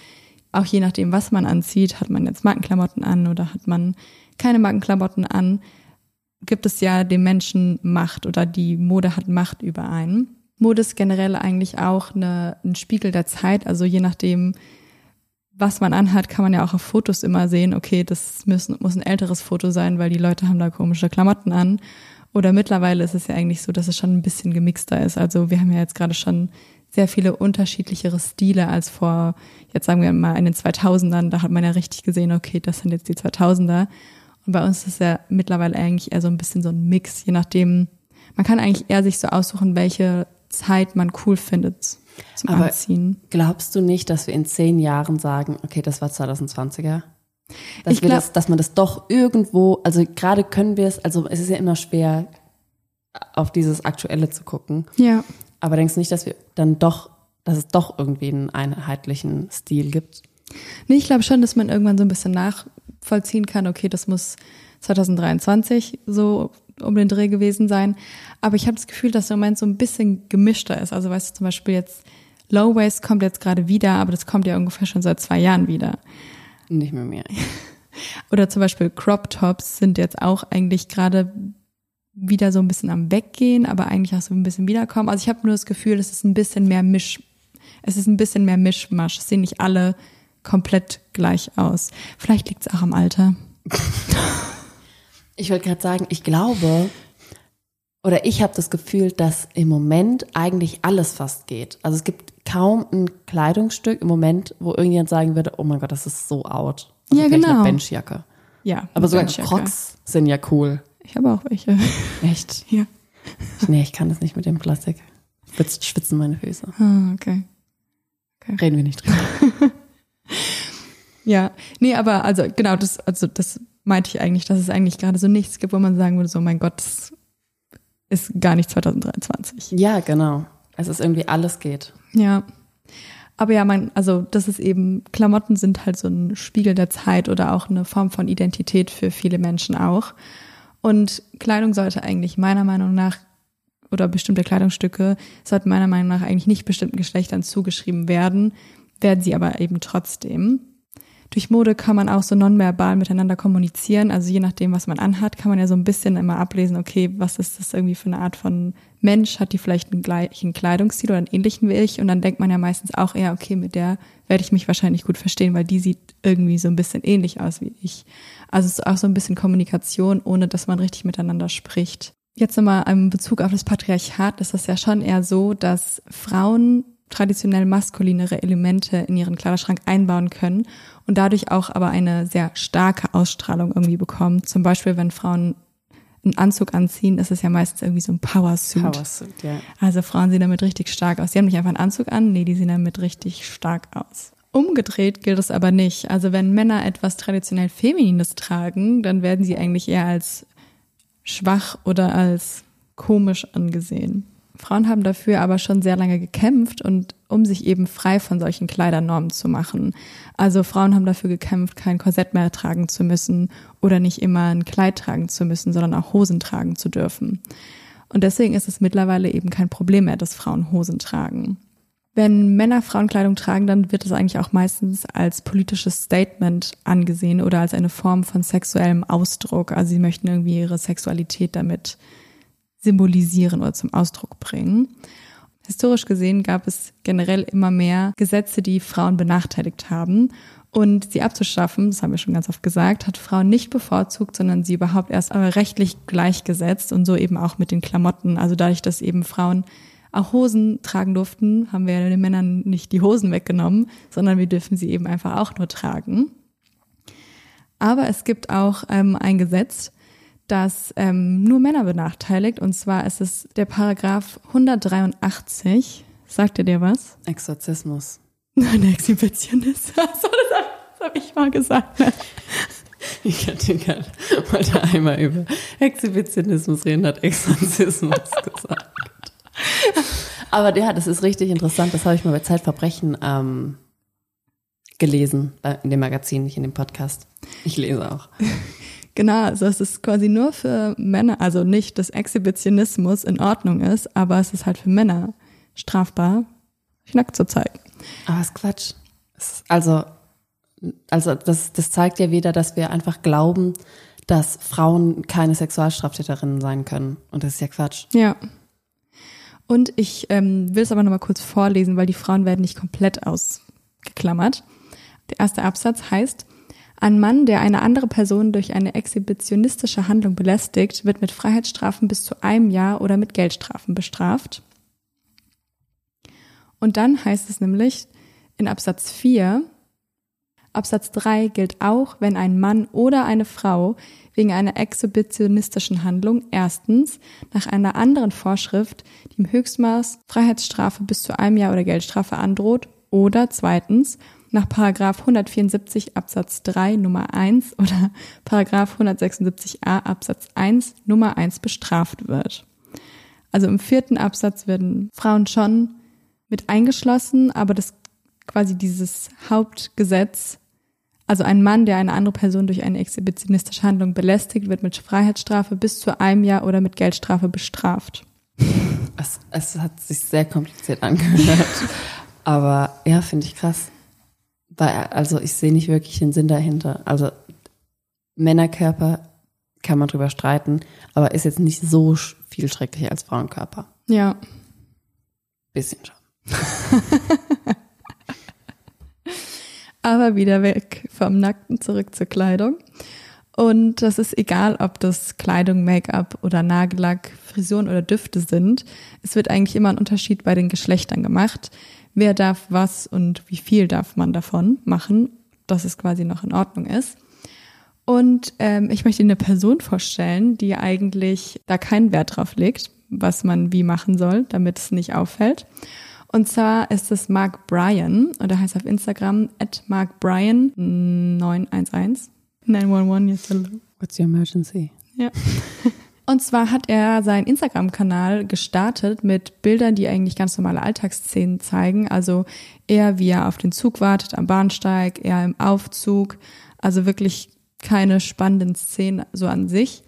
Auch je nachdem, was man anzieht, hat man jetzt Markenklamotten an oder hat man keine Markenklamotten an, gibt es ja dem Menschen Macht oder die Mode hat Macht über einen. Mode ist generell eigentlich auch eine, ein Spiegel der Zeit. Also je nachdem, was man anhat, kann man ja auch auf Fotos immer sehen, okay, das müssen, muss ein älteres Foto sein, weil die Leute haben da komische Klamotten an. Oder mittlerweile ist es ja eigentlich so, dass es schon ein bisschen gemixter ist. Also wir haben ja jetzt gerade schon sehr viele unterschiedlichere Stile als vor, jetzt sagen wir mal in den 2000ern. Da hat man ja richtig gesehen, okay, das sind jetzt die 2000er. Und bei uns ist es ja mittlerweile eigentlich eher so ein bisschen so ein Mix, je nachdem. Man kann eigentlich eher sich so aussuchen, welche Zeit man cool findet zum Aber Anziehen. glaubst du nicht, dass wir in zehn Jahren sagen, okay, das war 2020er? Dass, Ich glaub- das, dass man das doch irgendwo, also gerade können wir es, also es ist ja immer schwer, auf dieses Aktuelle zu gucken. Ja. Aber denkst du nicht, dass wir dann doch, dass es doch irgendwie einen einheitlichen Stil gibt? Nee, ich glaube schon, dass man irgendwann so ein bisschen nachvollziehen kann, okay, das muss 2023 so um den Dreh gewesen sein. Aber ich habe das Gefühl, dass der Moment so ein bisschen gemischter ist. Also weißt du, zum Beispiel jetzt Low Waist kommt jetzt gerade wieder, aber das kommt ja ungefähr schon seit zwei Jahren wieder. Nicht mehr mehr. [LAUGHS] Oder zum Beispiel Crop Tops sind jetzt auch eigentlich gerade wieder so ein bisschen am Weggehen, aber eigentlich auch so ein bisschen wiederkommen. Also ich habe nur das Gefühl, es ist ein bisschen mehr Misch, es ist ein bisschen mehr Mischmasch. Es sehen nicht alle komplett gleich aus. Vielleicht liegt es auch am Alter. [LAUGHS] Ich wollte gerade sagen, ich glaube, oder ich habe das Gefühl, dass im Moment eigentlich alles fast geht. Also es gibt kaum ein Kleidungsstück im Moment, wo irgendjemand sagen würde, oh mein Gott, das ist so out. Also Ja, genau. Eine Benchjacke. Ja. Aber sogar. Crocs sind ja cool. Ich habe auch welche. Echt? [LAUGHS] Ja. Nee, ich kann das nicht mit dem Plastik. Jetzt schwitzen meine Füße. Ah, okay. Reden wir nicht drüber. [LAUGHS] Ja, nee, aber also genau, das, also das meinte ich eigentlich, dass es eigentlich gerade so nichts gibt, wo man sagen würde, so mein Gott, das ist gar nicht 2023. Ja, genau. Es ist irgendwie alles geht. Ja. Aber ja, man, also das ist eben, Klamotten sind halt so ein Spiegel der Zeit oder auch eine Form von Identität für viele Menschen auch. Und Kleidung sollte eigentlich meiner Meinung nach, oder bestimmte Kleidungsstücke sollten meiner Meinung nach eigentlich nicht bestimmten Geschlechtern zugeschrieben werden, werden sie aber eben trotzdem. Durch Mode kann man auch so nonverbal miteinander kommunizieren. Also je nachdem, was man anhat, kann man ja so ein bisschen immer ablesen, okay, was ist das irgendwie für eine Art von Mensch? Hat die vielleicht einen gleichen Kleidungsstil oder einen ähnlichen wie ich? Und dann denkt man ja meistens auch eher, okay, mit der werde ich mich wahrscheinlich gut verstehen, weil die sieht irgendwie so ein bisschen ähnlich aus wie ich. Also es ist auch so ein bisschen Kommunikation, ohne dass man richtig miteinander spricht. Jetzt nochmal im Bezug auf das Patriarchat ist das ja schon eher so, dass Frauen traditionell maskulinere Elemente in ihren Kleiderschrank einbauen können und dadurch auch aber eine sehr starke Ausstrahlung irgendwie bekommen. Zum Beispiel, wenn Frauen einen Anzug anziehen, ist es ja meistens irgendwie so ein Powersuit. Powersuit, ja. Also Frauen sehen damit richtig stark aus. Die haben nicht einfach einen Anzug an, nee, die sehen damit richtig stark aus. Umgedreht gilt es aber nicht. Also wenn Männer etwas traditionell Feminines tragen, dann werden sie eigentlich eher als schwach oder als komisch angesehen. Frauen haben dafür aber schon sehr lange gekämpft und um sich eben frei von solchen Kleidernormen zu machen. Also Frauen haben dafür gekämpft, kein Korsett mehr tragen zu müssen oder nicht immer ein Kleid tragen zu müssen, sondern auch Hosen tragen zu dürfen. Und deswegen ist es mittlerweile eben kein Problem mehr, dass Frauen Hosen tragen. Wenn Männer Frauenkleidung tragen, dann wird es eigentlich auch meistens als politisches Statement angesehen oder als eine Form von sexuellem Ausdruck. Also sie möchten irgendwie ihre Sexualität damit symbolisieren oder zum Ausdruck bringen. Historisch gesehen gab es generell immer mehr Gesetze, die Frauen benachteiligt haben. Und sie abzuschaffen, das haben wir schon ganz oft gesagt, hat Frauen nicht bevorzugt, sondern sie überhaupt erst rechtlich gleichgesetzt und so eben auch mit den Klamotten. Also dadurch, dass eben Frauen auch Hosen tragen durften, haben wir den Männern nicht die Hosen weggenommen, sondern wir dürfen sie eben einfach auch nur tragen. Aber es gibt auch ähm, ein Gesetz, das ähm, nur Männer benachteiligt. Und zwar ist es der Paragraph 183. Sagt ihr dir was? Exorzismus. [LAUGHS] Nein, Exhibitionist. [LAUGHS] So, das habe hab ich mal gesagt. Ne? Ich hatte gerade wollte einmal über Exhibitionismus reden, hat Exorzismus [LAUGHS] gesagt. Aber ja, das ist richtig interessant. Das habe ich mal bei Zeitverbrechen ähm, gelesen, in dem Magazin, nicht in dem Podcast. Ich lese auch. Genau, also es ist quasi nur für Männer, also nicht, dass Exhibitionismus in Ordnung ist, aber es ist halt für Männer strafbar, sich nackt zu zeigen. Aber ist Quatsch. Es ist Also, also das, das zeigt ja wieder, dass wir einfach glauben, dass Frauen keine Sexualstraftäterinnen sein können. Und das ist ja Quatsch. Ja. Und ich ähm, will es aber nochmal kurz vorlesen, weil die Frauen werden nicht komplett ausgeklammert. Der erste Absatz heißt, ein Mann, der eine andere Person durch eine exhibitionistische Handlung belästigt, wird mit Freiheitsstrafen bis zu einem Jahr oder mit Geldstrafen bestraft. Und dann heißt es nämlich in Absatz 4, Absatz 3 gilt auch, wenn ein Mann oder eine Frau wegen einer exhibitionistischen Handlung erstens nach einer anderen Vorschrift, die im Höchstmaß Freiheitsstrafe bis zu einem Jahr oder Geldstrafe androht, oder zweitens nach Paragraph 174 Absatz 3 Nummer 1 oder Paragraph 176a Absatz 1 Nummer 1 bestraft wird. Also im vierten Absatz werden Frauen schon mit eingeschlossen, aber das quasi dieses Hauptgesetz, also ein Mann, der eine andere Person durch eine exhibitionistische Handlung belästigt, wird mit Freiheitsstrafe bis zu einem Jahr oder mit Geldstrafe bestraft. Es, es hat sich sehr kompliziert angehört. [LAUGHS] Aber ja, finde ich krass. Weil, also ich sehe nicht wirklich den Sinn dahinter. Also Männerkörper kann man drüber streiten, aber ist jetzt nicht so viel schrecklicher als Frauenkörper. Ja. Bisschen schon. [LAUGHS] Aber wieder weg vom Nackten zurück zur Kleidung. Und das ist egal, ob das Kleidung, Make-up oder Nagellack, Frisuren oder Düfte sind. Es wird eigentlich immer ein Unterschied bei den Geschlechtern gemacht. Wer darf was und wie viel darf man davon machen, dass es quasi noch in Ordnung ist. Und ähm, ich möchte Ihnen eine Person vorstellen, die eigentlich da keinen Wert drauf legt, was man wie machen soll, damit es nicht auffällt. Und zwar ist es Mark Bryan und er heißt auf Instagram at markbryan911. 911, yes, hello. What's your emergency? Ja. [LAUGHS] Und zwar hat er seinen Instagram-Kanal gestartet mit Bildern, die eigentlich ganz normale Alltagsszenen zeigen. Also er, wie er auf den Zug wartet am Bahnsteig, er im Aufzug. Also wirklich keine spannenden Szenen so an sich.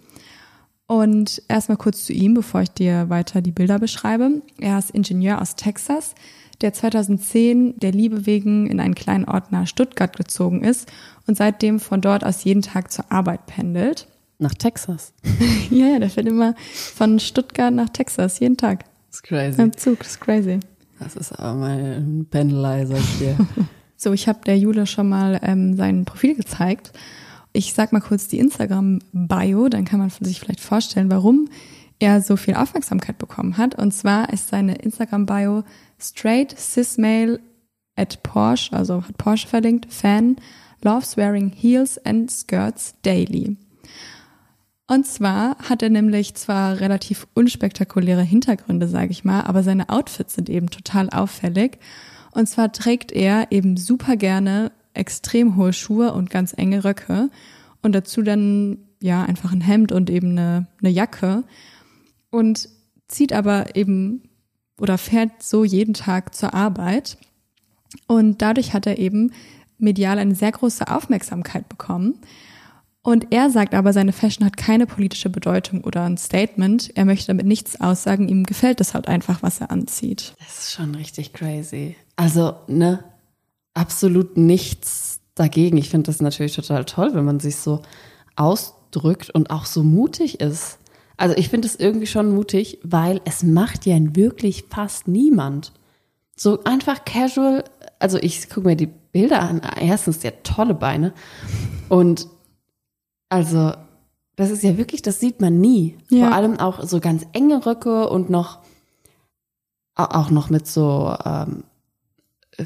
Und erstmal kurz zu ihm, bevor ich dir weiter die Bilder beschreibe. Er ist Ingenieur aus Texas, der 2010 der Liebe wegen in einen kleinen Ort nahe Stuttgart gezogen ist und seitdem von dort aus jeden Tag zur Arbeit pendelt. Nach Texas. [LAUGHS] ja, ja, der fährt immer von Stuttgart nach Texas, jeden Tag. Das ist crazy. Im Zug, das ist crazy. Das ist aber Pendelei, sag ich dir. [LAUGHS] so, ich habe der Jule schon mal ähm, sein Profil gezeigt. Ich sag mal kurz die Instagram-Bio, dann kann man sich vielleicht vorstellen, warum er so viel Aufmerksamkeit bekommen hat. Und zwar ist seine Instagram-Bio straight cis male at Porsche, also hat Porsche verlinkt, Fan, loves wearing heels and skirts daily. Und zwar hat er nämlich zwar relativ unspektakuläre Hintergründe, sage ich mal, aber seine Outfits sind eben total auffällig. Und zwar trägt er eben super gerne extrem hohe Schuhe und ganz enge Röcke und dazu dann ja einfach ein Hemd und eben eine, eine Jacke und zieht aber eben oder fährt so jeden Tag zur Arbeit. Und dadurch hat er eben medial eine sehr große Aufmerksamkeit bekommen. Und er sagt aber, seine Fashion hat keine politische Bedeutung oder ein Statement. Er möchte damit nichts aussagen. Ihm gefällt es halt einfach, was er anzieht. Das ist schon richtig crazy. Also, ne, absolut nichts dagegen. Ich finde das natürlich total toll, wenn man sich so ausdrückt und auch so mutig ist. Also ich finde es irgendwie schon mutig, weil es macht ja wirklich fast niemand. So einfach casual, also ich gucke mir die Bilder an. Erstens, der tolle Beine. Und also, das ist ja wirklich, das sieht man nie. Ja. Vor allem auch so ganz enge Röcke und noch auch noch mit so ähm, äh,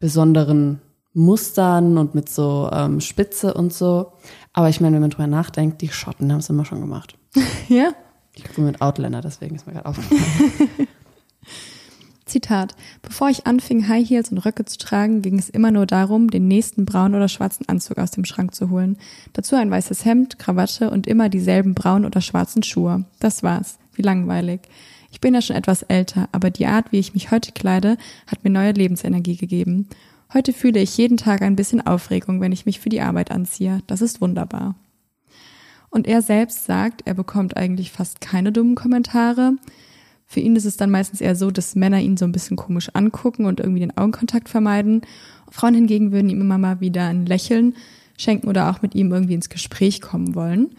besonderen Mustern und mit so ähm, Spitze und so. Aber ich meine, wenn man drüber nachdenkt, die Schotten haben es immer schon gemacht. [LAUGHS] Ja. Ich gucke mit Outlander, deswegen ist mir gerade aufgefallen. [LAUGHS] Zitat. Bevor ich anfing, High Heels und Röcke zu tragen, ging es immer nur darum, den nächsten braunen oder schwarzen Anzug aus dem Schrank zu holen. Dazu ein weißes Hemd, Krawatte und immer dieselben braunen oder schwarzen Schuhe. Das war's. Wie langweilig. Ich bin ja schon etwas älter, aber die Art, wie ich mich heute kleide, hat mir neue Lebensenergie gegeben. Heute fühle ich jeden Tag ein bisschen Aufregung, wenn ich mich für die Arbeit anziehe. Das ist wunderbar. Und er selbst sagt, er bekommt eigentlich fast keine dummen Kommentare. Für ihn ist es dann meistens eher so, dass Männer ihn so ein bisschen komisch angucken und irgendwie den Augenkontakt vermeiden. Frauen hingegen würden ihm immer mal wieder ein Lächeln schenken oder auch mit ihm irgendwie ins Gespräch kommen wollen.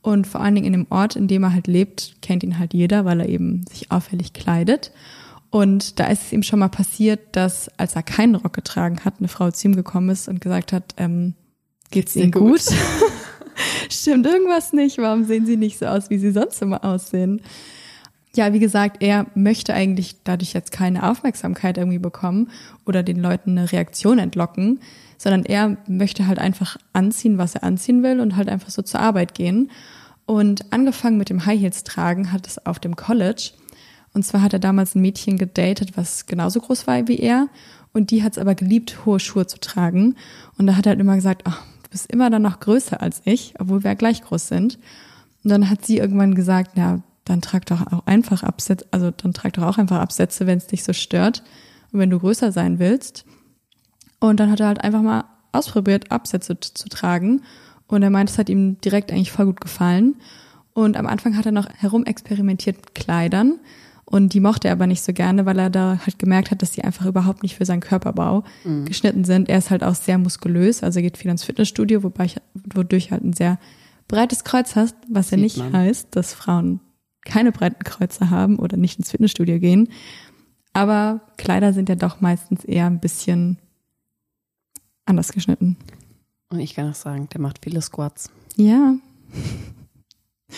Und vor allen Dingen in dem Ort, in dem er halt lebt, kennt ihn halt jeder, weil er eben sich auffällig kleidet. Und da ist es ihm schon mal passiert, dass als er keinen Rock getragen hat, eine Frau zu ihm gekommen ist und gesagt hat, ähm, geht's Ihnen gut? gut? [LAUGHS] Stimmt irgendwas nicht? Warum sehen Sie nicht so aus, wie Sie sonst immer aussehen? Ja, wie gesagt, er möchte eigentlich dadurch jetzt keine Aufmerksamkeit irgendwie bekommen oder den Leuten eine Reaktion entlocken, sondern er möchte halt einfach anziehen, was er anziehen will und halt einfach so zur Arbeit gehen. Und angefangen mit dem High Heels tragen hat es auf dem College. Und zwar hat er damals ein Mädchen gedatet, was genauso groß war wie er. Und die hat es aber geliebt, hohe Schuhe zu tragen. Und da hat er halt immer gesagt, ach, du bist immer dann noch größer als ich, obwohl wir ja gleich groß sind. Und dann hat sie irgendwann gesagt, na, dann trag doch auch einfach Absätze, also dann trag doch auch einfach Absätze, wenn es dich so stört und wenn du größer sein willst. Und dann hat er halt einfach mal ausprobiert, Absätze zu tragen. Und er meint, es hat ihm direkt eigentlich voll gut gefallen. Und am Anfang hat er noch herumexperimentiert mit Kleidern. Und die mochte er aber nicht so gerne, weil er da halt gemerkt hat, dass die einfach überhaupt nicht für seinen Körperbau mhm. geschnitten sind. Er ist halt auch sehr muskulös, also er geht viel ins Fitnessstudio, wobei ich, wodurch halt ein sehr breites Kreuz hast, was Sieht ja nicht man. heißt, dass Frauen keine breiten Kreuze haben oder nicht ins Fitnessstudio gehen. Aber Kleider sind ja doch meistens eher ein bisschen anders geschnitten. Und ich kann auch sagen, der macht viele Squats. Ja.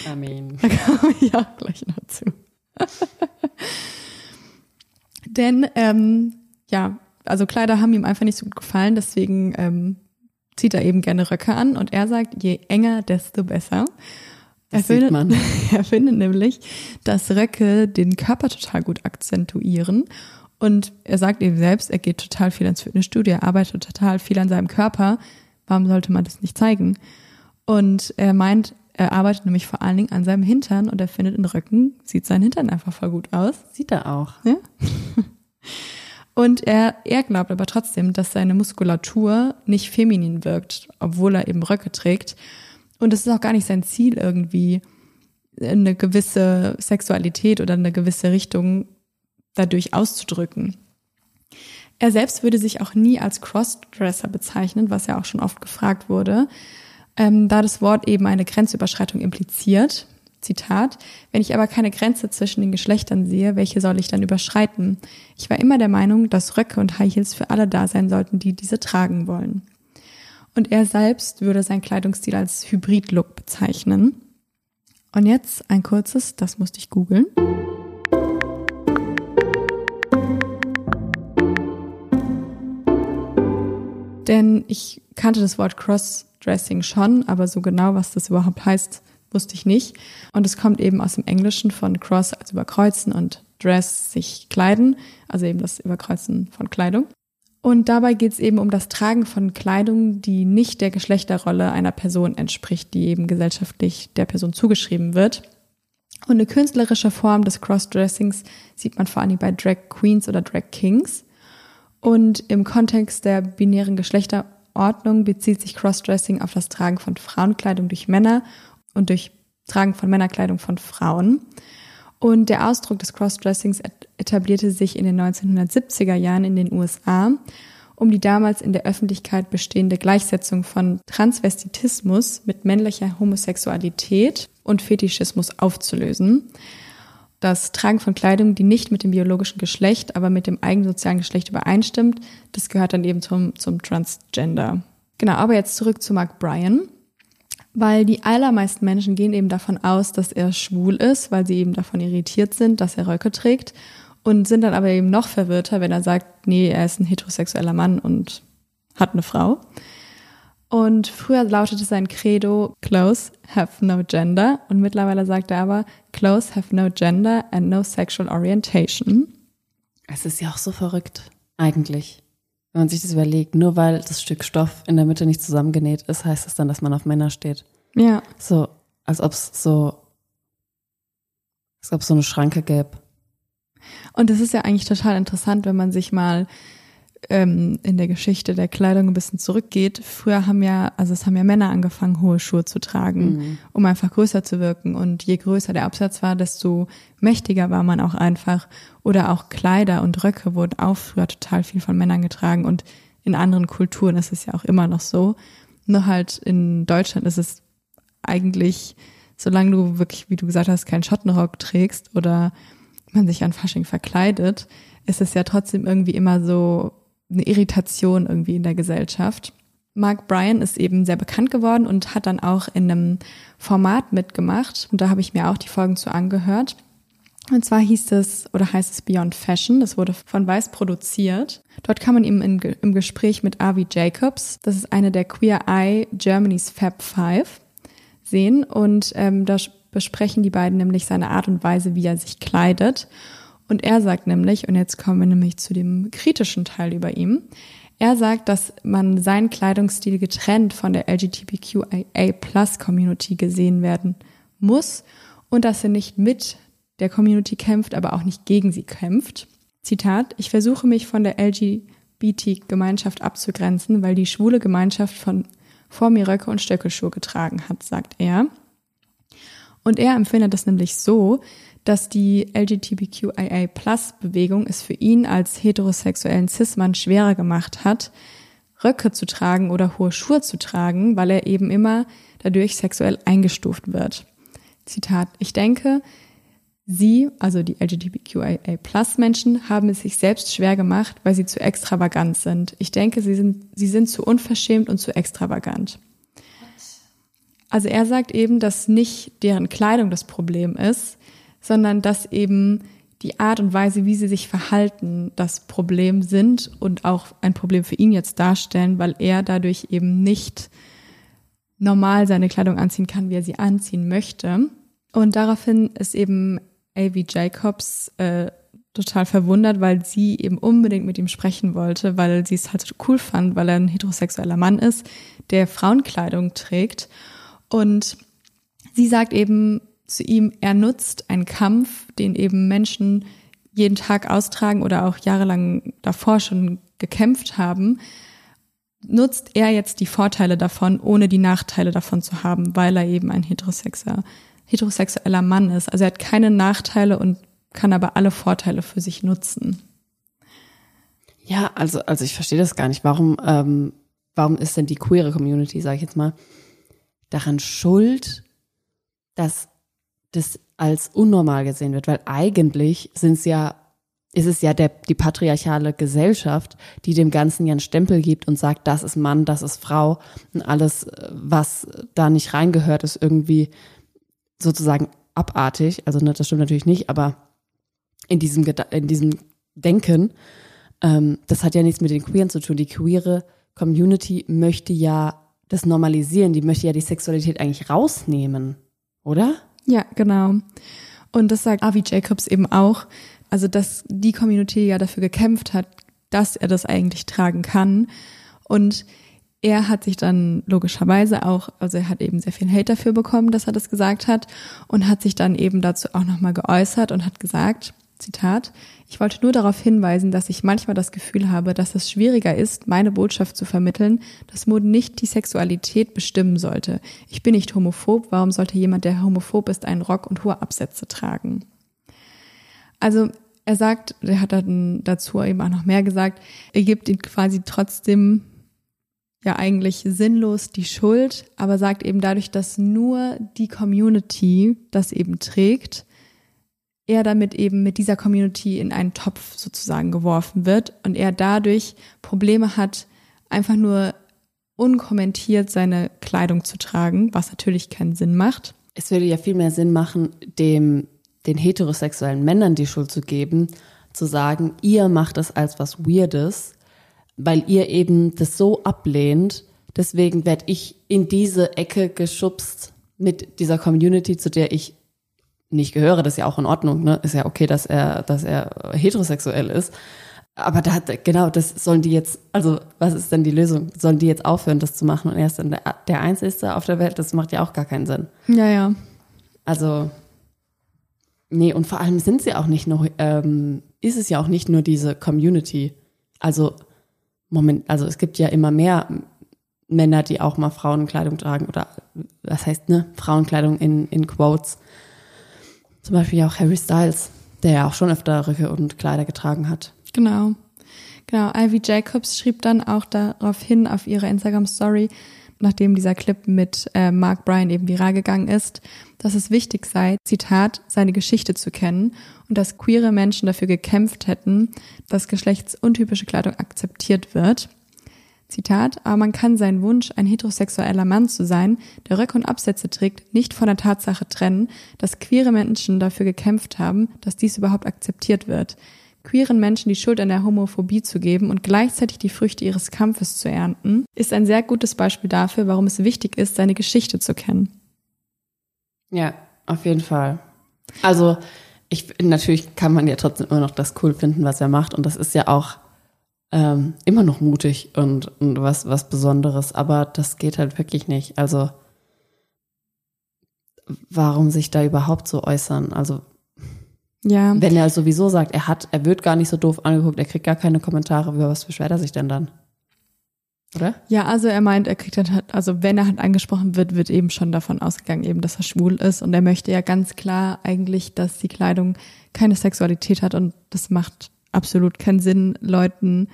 I mean. Da kommen wir ja gleich noch zu. [LAUGHS] Denn, ähm, ja, also Kleider haben ihm einfach nicht so gut gefallen, deswegen ähm, zieht er eben gerne Röcke an und er sagt, je enger, desto besser. Er findet, [LAUGHS] er findet nämlich, dass Röcke den Körper total gut akzentuieren. Und er sagt eben selbst, er geht total viel ins Fitnessstudio, er arbeitet total viel an seinem Körper. Warum sollte man das nicht zeigen? Und er meint, er arbeitet nämlich vor allen Dingen an seinem Hintern und er findet in Röcken, sieht sein Hintern einfach voll gut aus. Sieht er auch. Ja. [LAUGHS] Und er, er glaubt aber trotzdem, dass seine Muskulatur nicht feminin wirkt, obwohl er eben Röcke trägt. Und es ist auch gar nicht sein Ziel, irgendwie eine gewisse Sexualität oder eine gewisse Richtung dadurch auszudrücken. Er selbst würde sich auch nie als Crossdresser bezeichnen, was ja auch schon oft gefragt wurde, ähm, da das Wort eben eine Grenzüberschreitung impliziert. Zitat, wenn ich aber keine Grenze zwischen den Geschlechtern sehe, welche soll ich dann überschreiten? Ich war immer der Meinung, dass Röcke und High Heels für alle da sein sollten, die diese tragen wollen. Und er selbst würde seinen Kleidungsstil als Hybrid-Look bezeichnen. Und jetzt ein kurzes, das musste ich googeln. Denn ich kannte das Wort Crossdressing schon, aber so genau, was das überhaupt heißt, wusste ich nicht. Und es kommt eben aus dem Englischen von Cross, also überkreuzen und Dress, sich kleiden, also eben das Überkreuzen von Kleidung. Und dabei geht es eben um das Tragen von Kleidung, die nicht der Geschlechterrolle einer Person entspricht, die eben gesellschaftlich der Person zugeschrieben wird. Und eine künstlerische Form des Crossdressings sieht man vor allem bei Drag Queens oder Drag Kings. Und im Kontext der binären Geschlechterordnung bezieht sich Crossdressing auf das Tragen von Frauenkleidung durch Männer und durch Tragen von Männerkleidung von Frauen. Und der Ausdruck des Crossdressings etablierte sich in den 1970er Jahren in den USA, um die damals in der Öffentlichkeit bestehende Gleichsetzung von Transvestitismus mit männlicher Homosexualität und Fetischismus aufzulösen. Das Tragen von Kleidung, die nicht mit dem biologischen Geschlecht, aber mit dem eigenen sozialen Geschlecht übereinstimmt, das gehört dann eben zum, zum Transgender. Genau, aber jetzt zurück zu Mark Bryan weil die allermeisten Menschen gehen eben davon aus, dass er schwul ist, weil sie eben davon irritiert sind, dass er Röcke trägt und sind dann aber eben noch verwirrter, wenn er sagt, nee, er ist ein heterosexueller Mann und hat eine Frau. Und früher lautete sein Credo, Clothes have no gender. Und mittlerweile sagt er aber, Clothes have no gender and no sexual orientation. Es ist ja auch so verrückt, eigentlich. Wenn man sich das überlegt, nur weil das Stück Stoff in der Mitte nicht zusammengenäht ist, heißt das dann, dass man auf Männer steht. Ja. So, als ob es so, als ob es so eine Schranke gäbe. Und es ist ja eigentlich total interessant, wenn man sich mal ähm, in der Geschichte der Kleidung ein bisschen zurückgeht. Früher haben ja, also es haben ja Männer angefangen, hohe Schuhe zu tragen, mhm. um einfach größer zu wirken. Und je größer der Absatz war, desto mächtiger war man auch einfach. Oder auch Kleider und Röcke wurden auch früher total viel von Männern getragen. Und in anderen Kulturen ist es ja auch immer noch so. Nur halt in Deutschland ist es eigentlich, solange du wirklich, wie du gesagt hast, keinen Schottenrock trägst oder man sich an Fasching verkleidet, ist es ja trotzdem irgendwie immer so eine Irritation irgendwie in der Gesellschaft. Mark Bryan ist eben sehr bekannt geworden und hat dann auch in einem Format mitgemacht. Und da habe ich mir auch die Folgen zu angehört. Und zwar hieß es oder heißt es Beyond Fashion. Das wurde von Weiß produziert. Dort kann man ihn in, im Gespräch mit Avi Jacobs, das ist eine der Queer Eye Germany's Fab Five, sehen. Und ähm, da besprechen die beiden nämlich seine Art und Weise, wie er sich kleidet. Und er sagt nämlich, und jetzt kommen wir nämlich zu dem kritischen Teil über ihm, er sagt, dass man seinen Kleidungsstil getrennt von der LGBTQIA-Plus-Community gesehen werden muss und dass er nicht mit der Community kämpft, aber auch nicht gegen sie kämpft. Zitat, ich versuche mich von der LGBT-Gemeinschaft abzugrenzen, weil die schwule Gemeinschaft von vor mir Röcke und Stöckelschuhe getragen hat, sagt er. Und er empfindet das nämlich so, dass die LGBTQIA-Plus-Bewegung es für ihn als heterosexuellen Cis-Mann schwerer gemacht hat, Röcke zu tragen oder hohe Schuhe zu tragen, weil er eben immer dadurch sexuell eingestuft wird. Zitat, ich denke, Sie, also die LGBTQIA-Plus-Menschen, haben es sich selbst schwer gemacht, weil sie zu extravagant sind. Ich denke, sie sind, sie sind zu unverschämt und zu extravagant. Also er sagt eben, dass nicht deren Kleidung das Problem ist, sondern dass eben die Art und Weise, wie sie sich verhalten, das Problem sind und auch ein Problem für ihn jetzt darstellen, weil er dadurch eben nicht normal seine Kleidung anziehen kann, wie er sie anziehen möchte. Und daraufhin ist eben A.V. Jacobs äh, total verwundert, weil sie eben unbedingt mit ihm sprechen wollte, weil sie es halt cool fand, weil er ein heterosexueller Mann ist, der Frauenkleidung trägt. Und sie sagt eben zu ihm, er nutzt einen Kampf, den eben Menschen jeden Tag austragen oder auch jahrelang davor schon gekämpft haben, nutzt er jetzt die Vorteile davon, ohne die Nachteile davon zu haben, weil er eben ein heterosexueller heterosexueller Mann ist. Also er hat keine Nachteile und kann aber alle Vorteile für sich nutzen. Ja, also, also ich verstehe das gar nicht. Warum, ähm, warum ist denn die queere Community, sage ich jetzt mal, daran schuld, dass das als unnormal gesehen wird? Weil eigentlich sind es ja, ist es ja der, die patriarchale Gesellschaft, die dem Ganzen ja einen Stempel gibt und sagt, das ist Mann, das ist Frau und alles, was da nicht reingehört, ist irgendwie sozusagen abartig. Also ne, das stimmt natürlich nicht, aber in diesem, in diesem Denken, ähm, das hat ja nichts mit den Queeren zu tun. Die queere Community möchte ja das normalisieren, die möchte ja die Sexualität eigentlich rausnehmen, oder? Ja, genau. Und das sagt Avi Jacobs eben auch, also dass die Community ja dafür gekämpft hat, dass er das eigentlich tragen kann. Und er hat sich dann logischerweise auch, also er hat eben sehr viel Hate dafür bekommen, dass er das gesagt hat und hat sich dann eben dazu auch nochmal geäußert und hat gesagt, Zitat, ich wollte nur darauf hinweisen, dass ich manchmal das Gefühl habe, dass es schwieriger ist, meine Botschaft zu vermitteln, dass Mode nicht die Sexualität bestimmen sollte. Ich bin nicht homophob, warum sollte jemand, der homophob ist, einen Rock und hohe Absätze tragen? Also er sagt, er hat dann dazu eben auch noch mehr gesagt, er gibt ihn quasi trotzdem ja eigentlich sinnlos die Schuld, aber sagt eben dadurch, dass nur die Community das eben trägt, er damit eben mit dieser Community in einen Topf sozusagen geworfen wird und er dadurch Probleme hat, einfach nur unkommentiert seine Kleidung zu tragen, was natürlich keinen Sinn macht. Es würde ja viel mehr Sinn machen, dem, den heterosexuellen Männern die Schuld zu geben, zu sagen, ihr macht es als was Weirdes weil ihr eben das so ablehnt. Deswegen werde ich in diese Ecke geschubst mit dieser Community, zu der ich nicht gehöre. Das ist ja auch in Ordnung, ne? Ist ja okay, dass er, dass er heterosexuell ist. Aber da hat, genau, das sollen die jetzt, also was ist denn die Lösung? Sollen die jetzt aufhören, das zu machen und er ist dann der, der Einzige auf der Welt? Das macht ja auch gar keinen Sinn. Ja, ja. Also, nee, und vor allem sind sie auch nicht nur, ähm, ist es ja auch nicht nur diese Community. Also Moment, also es gibt ja immer mehr Männer, die auch mal Frauenkleidung tragen oder was heißt ne Frauenkleidung in in Quotes. Zum Beispiel auch Harry Styles, der ja auch schon öfter Röcke und Kleider getragen hat. Genau, genau. Ivy Jacobs schrieb dann auch darauf hin auf ihrer Instagram Story, nachdem dieser Clip mit äh, Mark Bryan eben viral gegangen ist, dass es wichtig sei, Zitat, seine Geschichte zu kennen und dass queere Menschen dafür gekämpft hätten, dass geschlechtsuntypische Kleidung akzeptiert wird. Zitat, aber man kann seinen Wunsch, ein heterosexueller Mann zu sein, der Röcke und Absätze trägt, nicht von der Tatsache trennen, dass queere Menschen dafür gekämpft haben, dass dies überhaupt akzeptiert wird. Queeren Menschen die Schuld an der Homophobie zu geben und gleichzeitig die Früchte ihres Kampfes zu ernten, ist ein sehr gutes Beispiel dafür, warum es wichtig ist, seine Geschichte zu kennen. Ja, auf jeden Fall. Also, ich, natürlich kann man ja trotzdem immer noch das cool finden, was er macht. Und das ist ja auch ähm, immer noch mutig und, und was, was Besonderes. Aber das geht halt wirklich nicht. Also, warum sich da überhaupt so äußern? Also, Ja, wenn er sowieso sagt, er hat, er wird gar nicht so doof angeguckt, er kriegt gar keine Kommentare, über was beschwert er sich denn dann? Oder? ja, also er meint, er kriegt dann halt, also wenn er halt angesprochen wird, wird eben schon davon ausgegangen, eben, dass er schwul ist und er möchte ja ganz klar eigentlich, dass die Kleidung keine Sexualität hat und das macht absolut keinen Sinn, Leuten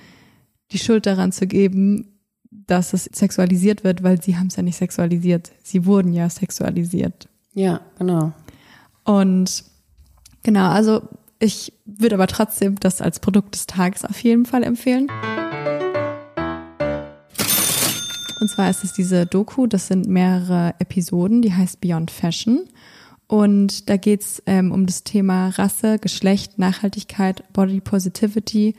die Schuld daran zu geben, dass es sexualisiert wird, weil sie haben es ja nicht sexualisiert. Sie wurden ja sexualisiert. Ja, genau. Und genau, also ich würde aber trotzdem das als Produkt des Tages auf jeden Fall empfehlen. Und zwar ist es diese Doku, das sind mehrere Episoden, die heißt Beyond Fashion. Und da geht's ähm, um das Thema Rasse, Geschlecht, Nachhaltigkeit, Body Positivity,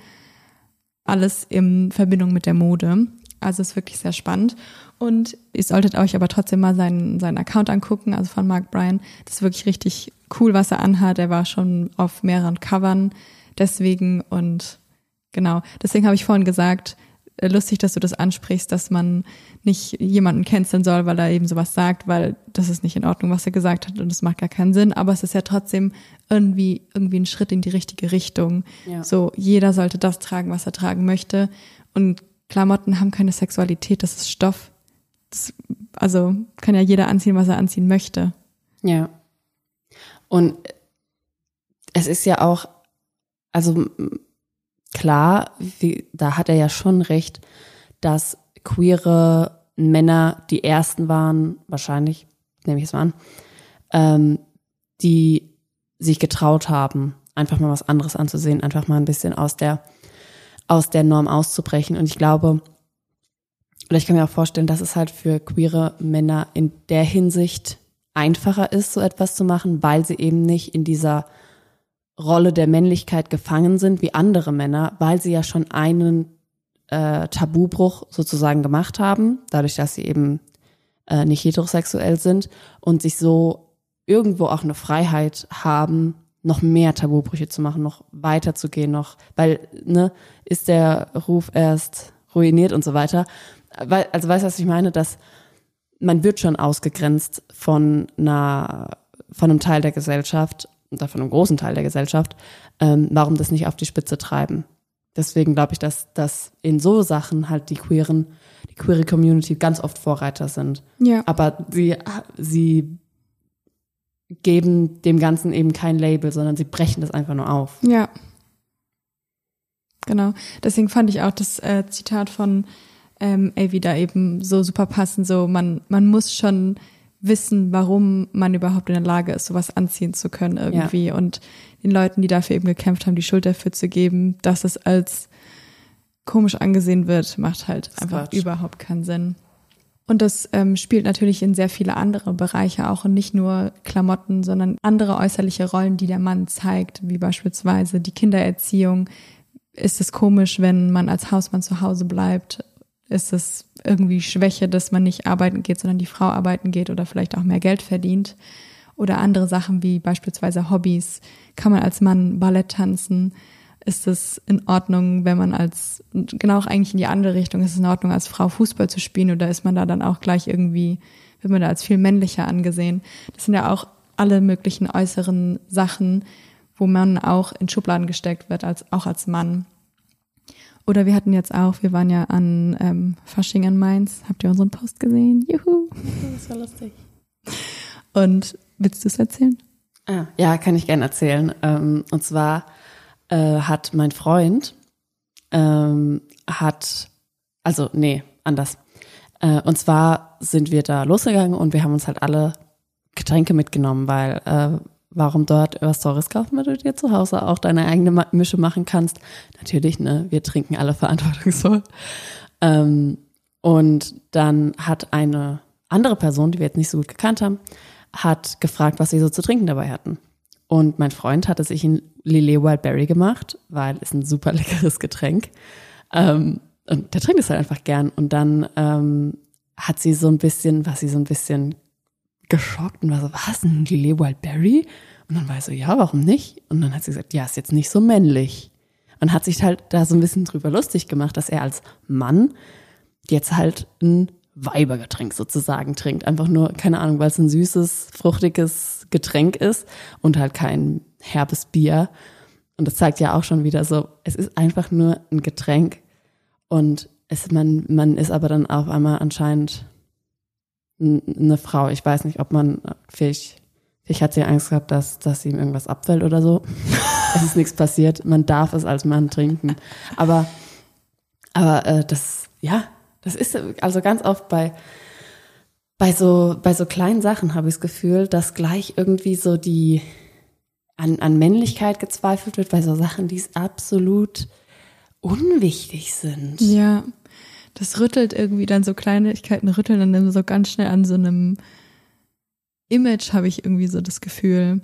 alles in Verbindung mit der Mode. Also ist wirklich sehr spannend. Und ihr solltet euch aber trotzdem mal seinen, seinen Account angucken, also von Mark Bryan. Das ist wirklich richtig cool, was er anhat. Er war schon auf mehreren Covern deswegen und genau. Deswegen habe ich vorhin gesagt, lustig, dass du das ansprichst, dass man nicht jemanden canceln soll, weil er eben sowas sagt, weil das ist nicht in Ordnung, was er gesagt hat und es macht gar keinen Sinn. Aber es ist ja trotzdem irgendwie, irgendwie ein Schritt in die richtige Richtung. Ja. So, jeder sollte das tragen, was er tragen möchte. Und Klamotten haben keine Sexualität, das ist Stoff. Das, also kann ja jeder anziehen, was er anziehen möchte. Ja. Und es ist ja auch, also klar, wie, da hat er ja schon recht, dass queere Männer die ersten waren, wahrscheinlich, nehme ich es mal an, ähm, die sich getraut haben, einfach mal was anderes anzusehen, einfach mal ein bisschen aus der, aus der Norm auszubrechen. Und ich glaube, oder ich kann mir auch vorstellen, dass es halt für queere Männer in der Hinsicht einfacher ist, so etwas zu machen, weil sie eben nicht in dieser Rolle der Männlichkeit gefangen sind wie andere Männer, weil sie ja schon einen äh, Tabubruch sozusagen gemacht haben, dadurch, dass sie eben äh, nicht heterosexuell sind und sich so irgendwo auch eine Freiheit haben, noch mehr Tabubrüche zu machen, noch weiter zu gehen, noch, weil, ne, ist der Ruf erst ruiniert und so weiter. Weil, also weißt du, was ich meine, dass man wird schon ausgegrenzt von einer, von einem Teil der Gesellschaft oder von einem großen Teil der Gesellschaft, ähm, warum das nicht auf die Spitze treiben. Deswegen glaube ich, dass, dass in so Sachen halt die queeren, die queere Community ganz oft Vorreiter sind. Ja. Aber sie, sie geben dem Ganzen eben kein Label, sondern sie brechen das einfach nur auf. Ja. Genau. Deswegen fand ich auch das äh, Zitat von ähm, Avi da eben so super passend. So, man, man muss schon wissen, warum man überhaupt in der Lage ist, sowas anziehen zu können irgendwie. Und den Leuten, die dafür eben gekämpft haben, die Schuld dafür zu geben, dass es als komisch angesehen wird, macht halt ist einfach Quatsch. überhaupt keinen Sinn. Und das ähm, spielt natürlich in sehr viele andere Bereiche auch und nicht nur Klamotten, sondern andere äußerliche Rollen, die der Mann zeigt, wie beispielsweise die Kindererziehung. Ist es komisch, wenn man als Hausmann zu Hause bleibt? Ist es irgendwie Schwäche, dass man nicht arbeiten geht, sondern die Frau arbeiten geht oder vielleicht auch mehr Geld verdient? Oder andere Sachen wie beispielsweise Hobbys. Kann man als Mann Ballett tanzen? Ist es in Ordnung, wenn man als, genau auch eigentlich in die andere Richtung, ist es in Ordnung, als Frau Fußball zu spielen oder ist man da dann auch gleich irgendwie, wird man da als viel männlicher angesehen? Das sind ja auch alle möglichen äußeren Sachen, wo man auch in Schubladen gesteckt wird, als, auch als Mann. Oder wir hatten jetzt auch, wir waren ja an ähm, Fasching in Mainz. Habt ihr unseren Post gesehen? Juhu. Das war lustig. Und willst du es erzählen? Ah, ja, kann ich gerne erzählen. Ähm, und zwar äh, hat mein Freund ähm, hat, also nee, anders. Äh, und zwar sind wir da losgegangen und wir haben uns halt alle Getränke mitgenommen, weil äh, warum dort was Teures kaufen, wenn du dir zu Hause auch deine eigene Mische machen kannst. Natürlich, ne, wir trinken alle verantwortungsvoll. Ähm, und dann hat eine andere Person, die wir jetzt nicht so gut gekannt haben, hat gefragt, was sie so zu trinken dabei hatten. Und mein Freund hatte sich ein Lillet Wildberry gemacht, weil es ein super leckeres Getränk. Ähm, und der trinkt es halt einfach gern. Und dann ähm, hat sie so ein bisschen, war sie so ein bisschen geschockt und war so, was, ein Lillet Wildberry? Und dann war ich so, ja, warum nicht? Und dann hat sie gesagt, ja, ist jetzt nicht so männlich. Und hat sich halt da so ein bisschen drüber lustig gemacht, dass er als Mann jetzt halt ein Weibergetränk sozusagen trinkt. Einfach nur, keine Ahnung, weil es ein süßes, fruchtiges Getränk ist und halt kein herbes Bier. Und das zeigt ja auch schon wieder so, es ist einfach nur ein Getränk und es, man, man ist aber dann auf einmal anscheinend eine Frau. Ich weiß nicht, ob man, vielleicht, vielleicht hat sie Angst gehabt, dass, dass ihm irgendwas abfällt oder so. [LAUGHS] es ist nichts passiert. Man darf es als Mann trinken. Aber, aber äh, das, ja, das ist also ganz oft bei, bei so, bei so kleinen Sachen habe ich das Gefühl, dass gleich irgendwie so die an, an Männlichkeit gezweifelt wird, bei so Sachen, die es absolut unwichtig sind. Ja, das rüttelt irgendwie dann so Kleinigkeiten rütteln dann so ganz schnell an so einem Image, habe ich irgendwie so das Gefühl.